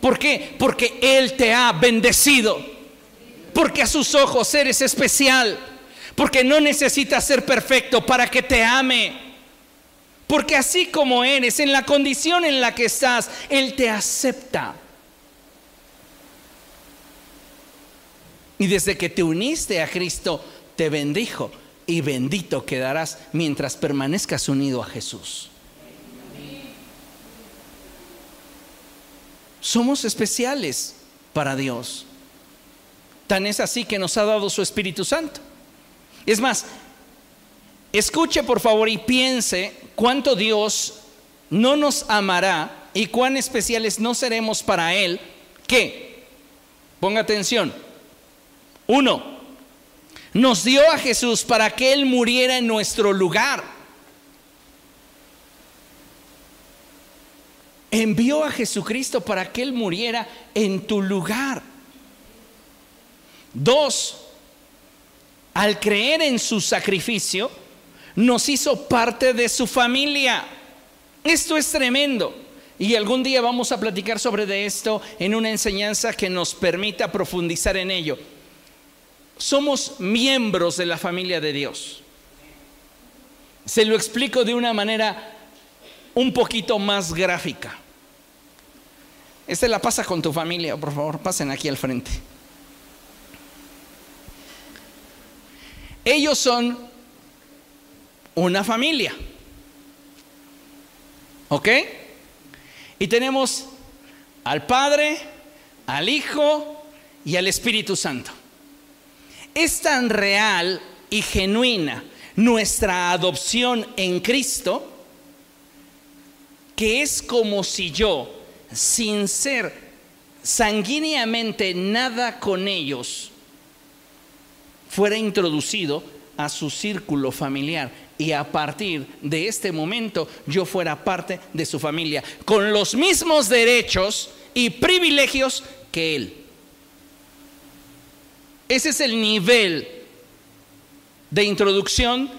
¿Por qué? Porque Él te ha bendecido. Porque a sus ojos eres especial. Porque no necesitas ser perfecto para que te ame. Porque así como eres, en la condición en la que estás, Él te acepta. Y desde que te uniste a Cristo, te bendijo y bendito quedarás mientras permanezcas unido a Jesús. Somos especiales para Dios. Tan es así que nos ha dado su Espíritu Santo. Es más, escuche por favor y piense cuánto Dios no nos amará y cuán especiales no seremos para Él que, ponga atención, uno, nos dio a Jesús para que Él muriera en nuestro lugar. Envió a Jesucristo para que Él muriera en tu lugar. Dos, al creer en su sacrificio, nos hizo parte de su familia. Esto es tremendo. Y algún día vamos a platicar sobre de esto en una enseñanza que nos permita profundizar en ello somos miembros de la familia de Dios. Se lo explico de una manera un poquito más gráfica. Esta la pasa con tu familia, por favor, pasen aquí al frente. Ellos son una familia. ¿Ok? Y tenemos al Padre, al Hijo y al Espíritu Santo. Es tan real y genuina nuestra adopción en Cristo que es como si yo, sin ser sanguíneamente nada con ellos, fuera introducido a su círculo familiar y a partir de este momento yo fuera parte de su familia, con los mismos derechos y privilegios que él. Ese es el nivel de introducción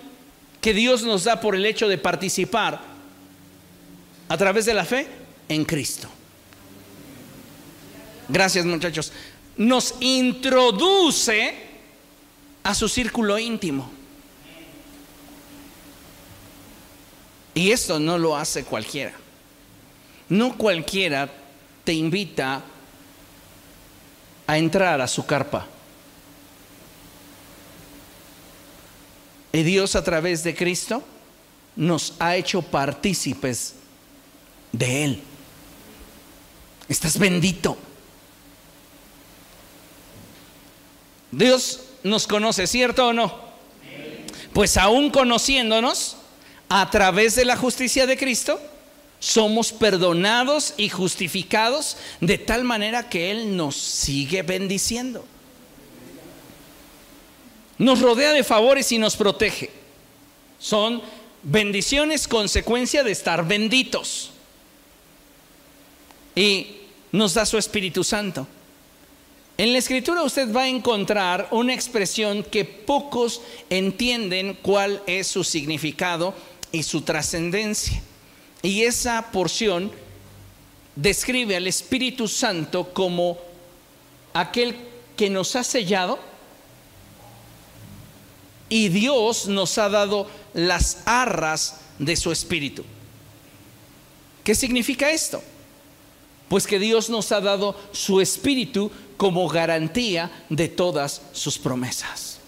que Dios nos da por el hecho de participar a través de la fe en Cristo. Gracias muchachos. Nos introduce a su círculo íntimo. Y esto no lo hace cualquiera. No cualquiera te invita a entrar a su carpa. Y Dios a través de Cristo nos ha hecho partícipes de Él. Estás bendito. Dios nos conoce, ¿cierto o no? Pues aún conociéndonos a través de la justicia de Cristo, somos perdonados y justificados de tal manera que Él nos sigue bendiciendo nos rodea de favores y nos protege. Son bendiciones consecuencia de estar benditos. Y nos da su Espíritu Santo. En la escritura usted va a encontrar una expresión que pocos entienden cuál es su significado y su trascendencia. Y esa porción describe al Espíritu Santo como aquel que nos ha sellado y Dios nos ha dado las arras de su espíritu. ¿Qué significa esto? Pues que Dios nos ha dado su espíritu como garantía de todas sus promesas.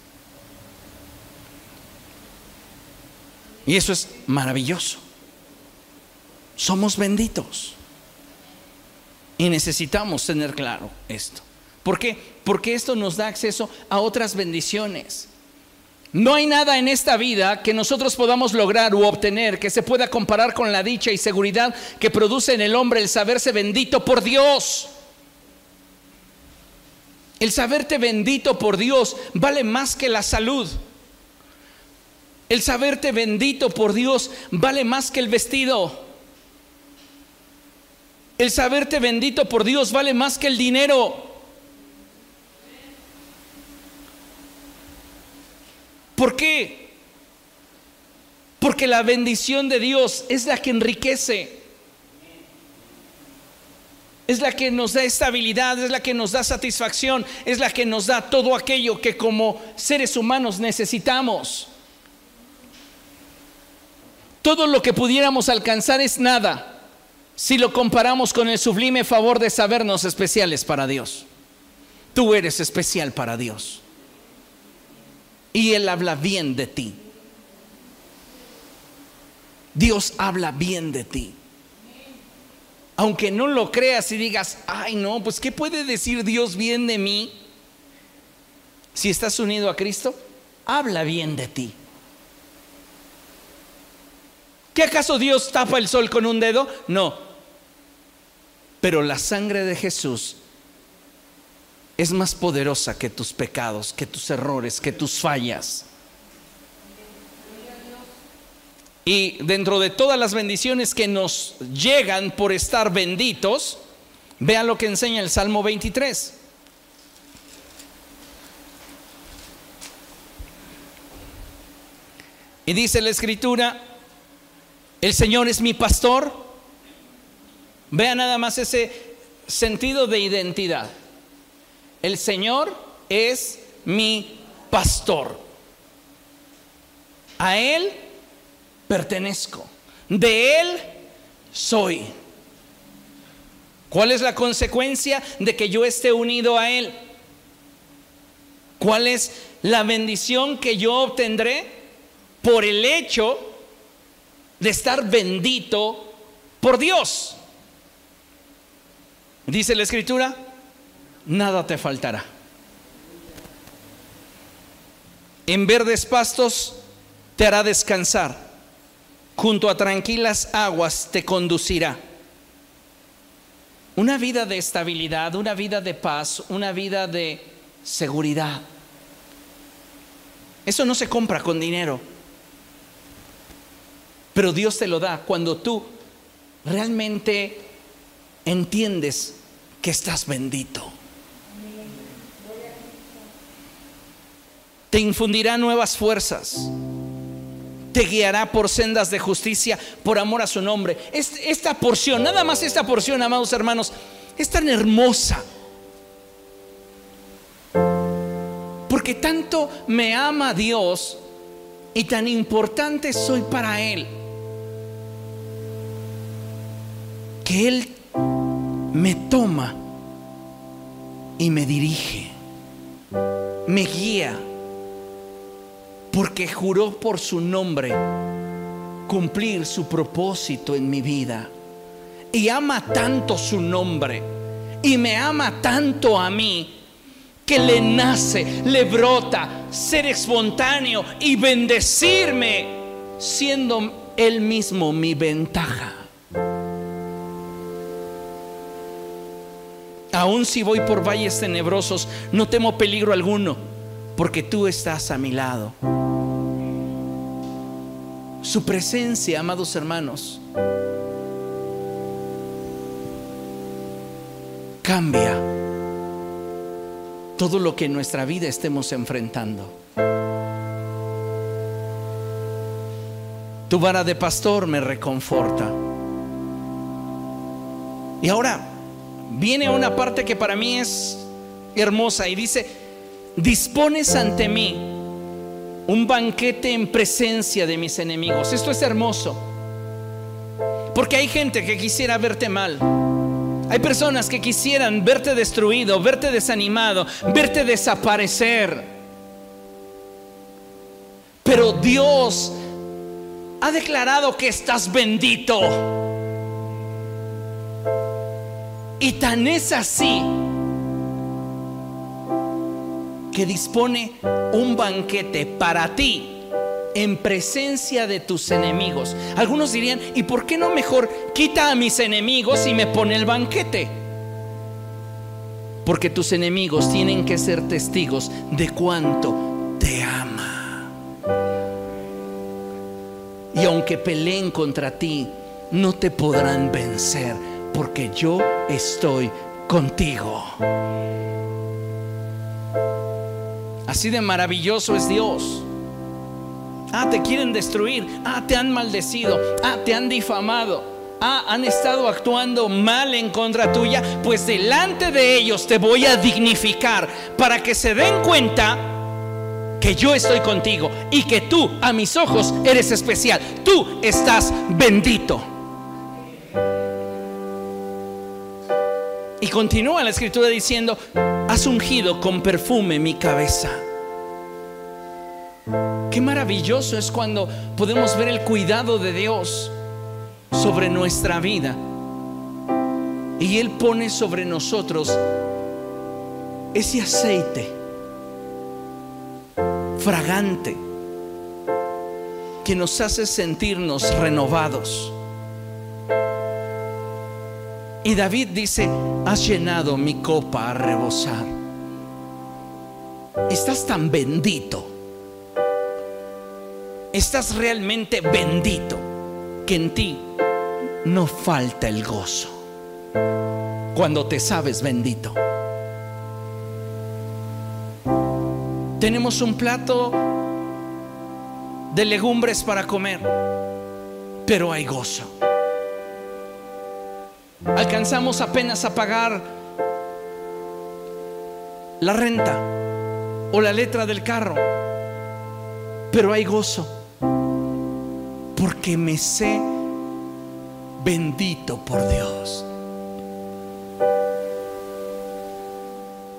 Y eso es maravilloso. Somos benditos. Y necesitamos tener claro esto. ¿Por qué? Porque esto nos da acceso a otras bendiciones. No hay nada en esta vida que nosotros podamos lograr u obtener que se pueda comparar con la dicha y seguridad que produce en el hombre el saberse bendito por Dios. El saberte bendito por Dios vale más que la salud. El saberte bendito por Dios vale más que el vestido. El saberte bendito por Dios vale más que el dinero. ¿Por qué? Porque la bendición de Dios es la que enriquece. Es la que nos da estabilidad, es la que nos da satisfacción, es la que nos da todo aquello que como seres humanos necesitamos. Todo lo que pudiéramos alcanzar es nada si lo comparamos con el sublime favor de sabernos especiales para Dios. Tú eres especial para Dios. Y Él habla bien de ti. Dios habla bien de ti. Aunque no lo creas y digas, ay no, pues ¿qué puede decir Dios bien de mí? Si estás unido a Cristo, habla bien de ti. ¿Qué acaso Dios tapa el sol con un dedo? No, pero la sangre de Jesús es más poderosa que tus pecados, que tus errores, que tus fallas. Y dentro de todas las bendiciones que nos llegan por estar benditos, vean lo que enseña el Salmo 23. Y dice la escritura, el Señor es mi pastor Vea nada más ese sentido de identidad. El Señor es mi pastor. A Él pertenezco. De Él soy. ¿Cuál es la consecuencia de que yo esté unido a Él? ¿Cuál es la bendición que yo obtendré por el hecho de estar bendito por Dios? Dice la escritura, nada te faltará. En verdes pastos te hará descansar, junto a tranquilas aguas te conducirá. Una vida de estabilidad, una vida de paz, una vida de seguridad. Eso no se compra con dinero. Pero Dios te lo da cuando tú realmente entiendes que estás bendito. Te infundirá nuevas fuerzas. Te guiará por sendas de justicia por amor a su nombre. Esta porción, nada más esta porción, amados hermanos, es tan hermosa. Porque tanto me ama Dios y tan importante soy para Él. Que Él me toma y me dirige, me guía, porque juró por su nombre cumplir su propósito en mi vida. Y ama tanto su nombre y me ama tanto a mí que le nace, le brota ser espontáneo y bendecirme siendo él mismo mi ventaja. Aun si voy por valles tenebrosos, no temo peligro alguno, porque tú estás a mi lado. Su presencia, amados hermanos, cambia todo lo que en nuestra vida estemos enfrentando. Tu vara de pastor me reconforta. Y ahora viene una parte que para mí es hermosa y dice, dispones ante mí un banquete en presencia de mis enemigos. Esto es hermoso. Porque hay gente que quisiera verte mal. Hay personas que quisieran verte destruido, verte desanimado, verte desaparecer. Pero Dios ha declarado que estás bendito. Y tan es así que dispone un banquete para ti en presencia de tus enemigos. Algunos dirían, ¿y por qué no mejor quita a mis enemigos y me pone el banquete? Porque tus enemigos tienen que ser testigos de cuánto te ama. Y aunque peleen contra ti, no te podrán vencer, porque yo estoy contigo. Así de maravilloso es Dios. Ah, te quieren destruir. Ah, te han maldecido. Ah, te han difamado. Ah, han estado actuando mal en contra tuya. Pues delante de ellos te voy a dignificar para que se den cuenta que yo estoy contigo y que tú a mis ojos eres especial. Tú estás bendito. Y continúa la escritura diciendo, ungido con perfume mi cabeza. Qué maravilloso es cuando podemos ver el cuidado de Dios sobre nuestra vida. Y Él pone sobre nosotros ese aceite fragante que nos hace sentirnos renovados. Y David dice, has llenado mi copa a rebosar. Estás tan bendito estás realmente bendito, que en ti no falta el gozo. Cuando te sabes bendito. Tenemos un plato de legumbres para comer, pero hay gozo. Alcanzamos apenas a pagar la renta o la letra del carro, pero hay gozo porque me sé bendito por Dios.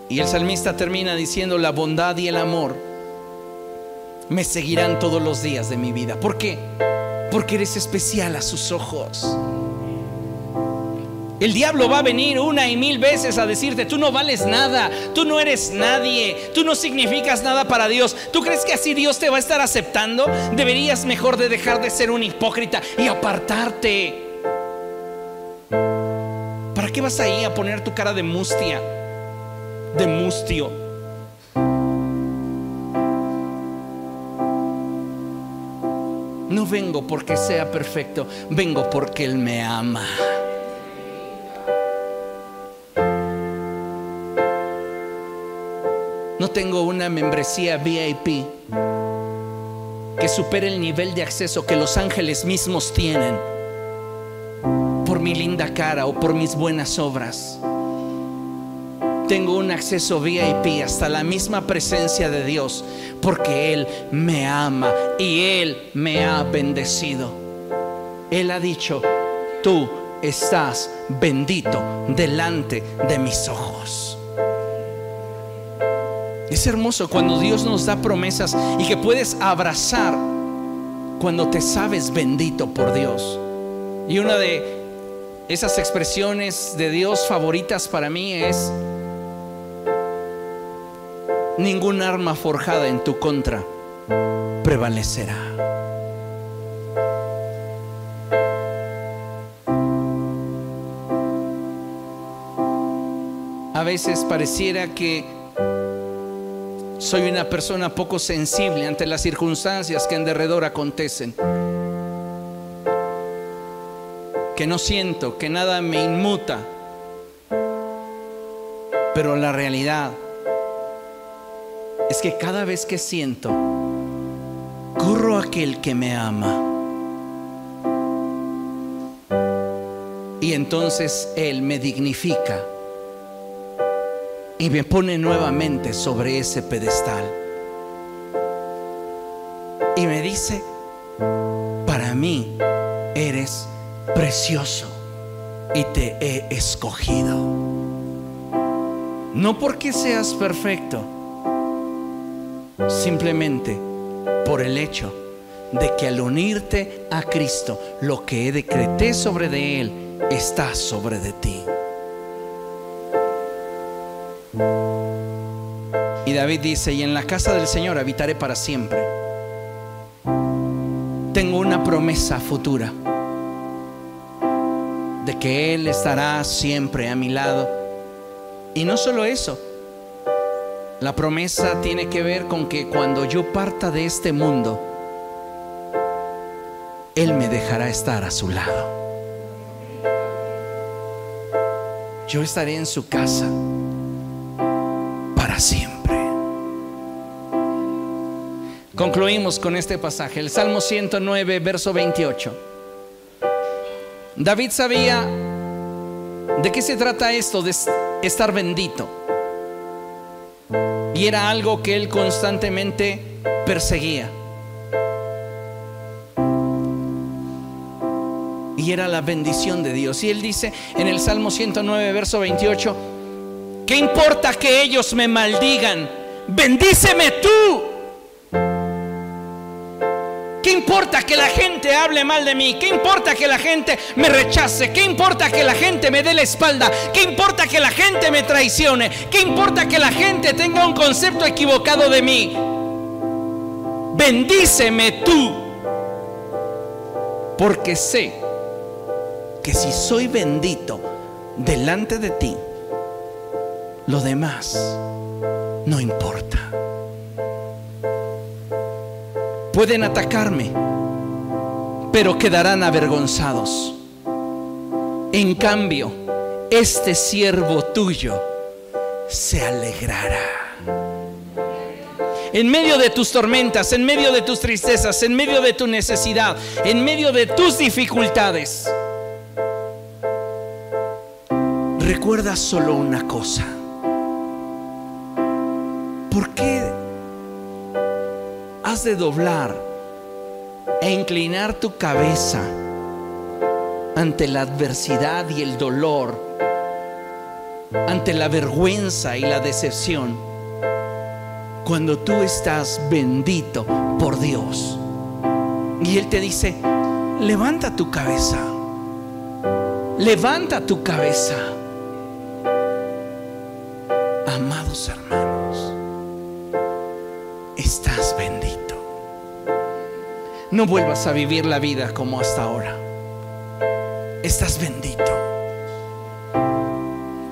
Y el salmista termina diciendo, la bondad y el amor me seguirán todos los días de mi vida. ¿Por qué? Porque eres especial a sus ojos. El diablo va a venir una y mil veces a decirte, tú no vales nada, tú no eres nadie, tú no significas nada para Dios. ¿Tú crees que así Dios te va a estar aceptando? Deberías mejor de dejar de ser un hipócrita y apartarte. ¿Para qué vas ahí a poner tu cara de mustia? De mustio. No vengo porque sea perfecto, vengo porque Él me ama. No tengo una membresía VIP que supere el nivel de acceso que los ángeles mismos tienen por mi linda cara o por mis buenas obras. Tengo un acceso VIP hasta la misma presencia de Dios porque Él me ama y Él me ha bendecido. Él ha dicho, tú estás bendito delante de mis ojos. Es hermoso cuando Dios nos da promesas y que puedes abrazar cuando te sabes bendito por Dios. Y una de esas expresiones de Dios favoritas para mí es, ningún arma forjada en tu contra prevalecerá. A veces pareciera que soy una persona poco sensible ante las circunstancias que en derredor acontecen. Que no siento, que nada me inmuta. Pero la realidad es que cada vez que siento, corro a aquel que me ama. Y entonces Él me dignifica y me pone nuevamente sobre ese pedestal. Y me dice, para mí eres precioso. y te he escogido. No porque seas perfecto, simplemente por el hecho de que al unirte a Cristo, lo que decreté sobre de Él está sobre de ti. Y David dice, y en la casa del Señor habitaré para siempre. Tengo una promesa futura de que Él estará siempre a mi lado. Y no solo eso, la promesa tiene que ver con que cuando yo parta de este mundo, Él me dejará estar a su lado. Yo estaré en su casa siempre. Concluimos con este pasaje, el Salmo 109, verso 28. David sabía de qué se trata esto de estar bendito. Y era algo que él constantemente perseguía. Y era la bendición de Dios. Y él dice en el Salmo 109, verso 28, ¿qué importa que ellos me maldigan? Bendíceme tú ¿Qué importa que la gente hable mal de mí? ¿Qué importa que la gente me rechace? ¿Qué importa que la gente me dé la espalda? ¿Qué importa que la gente me traicione? ¿Qué importa que la gente tenga un concepto equivocado de mí? Bendíceme tú. Porque sé que si soy bendito delante de ti, lo demás no importa. Pueden atacarme, pero quedarán avergonzados. En cambio, este siervo tuyo se alegrará. En medio de tus tormentas, en medio de tus tristezas, en medio de tu necesidad, en medio de tus dificultades, recuerda solo una cosa. ¿Por qué has de doblar e inclinar tu cabeza ante la adversidad y el dolor, ante la vergüenza y la decepción, cuando tú estás bendito por Dios. Y Él te dice, levanta tu cabeza, levanta tu cabeza. Amados hermanos, estás bendito. No vuelvas a vivir la vida como hasta ahora. Estás bendito.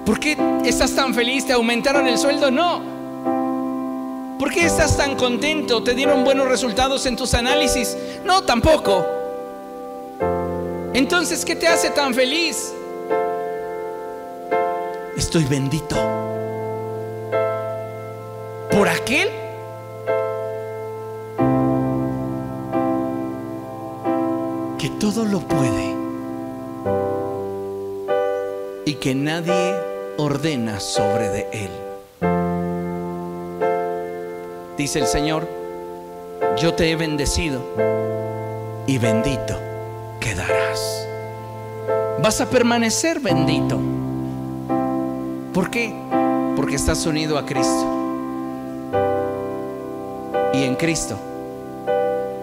¿Por qué estás tan feliz? ¿Te aumentaron el sueldo? No. ¿Por qué estás tan contento? ¿Te dieron buenos resultados en tus análisis? No, tampoco. Entonces, ¿qué te hace tan feliz? Estoy bendito. ¿Por aquel? Todo lo puede y que nadie ordena sobre de él. Dice el Señor, yo te he bendecido y bendito quedarás. Vas a permanecer bendito. ¿Por qué? Porque estás unido a Cristo. Y en Cristo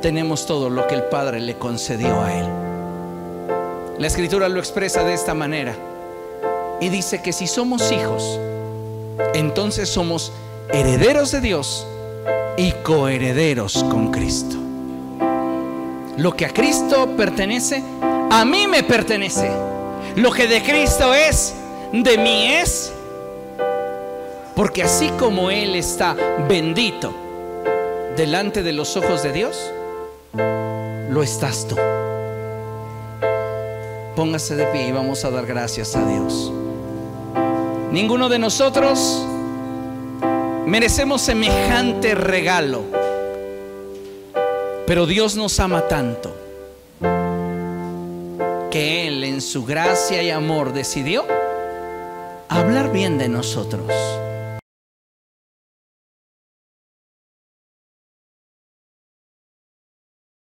tenemos todo lo que el Padre le concedió a Él. La escritura lo expresa de esta manera y dice que si somos hijos, entonces somos herederos de Dios y coherederos con Cristo. Lo que a Cristo pertenece, a mí me pertenece. Lo que de Cristo es, de mí es. Porque así como Él está bendito delante de los ojos de Dios, lo estás tú. Póngase de pie y vamos a dar gracias a Dios. Ninguno de nosotros merecemos semejante regalo, pero Dios nos ama tanto que Él en su gracia y amor decidió hablar bien de nosotros.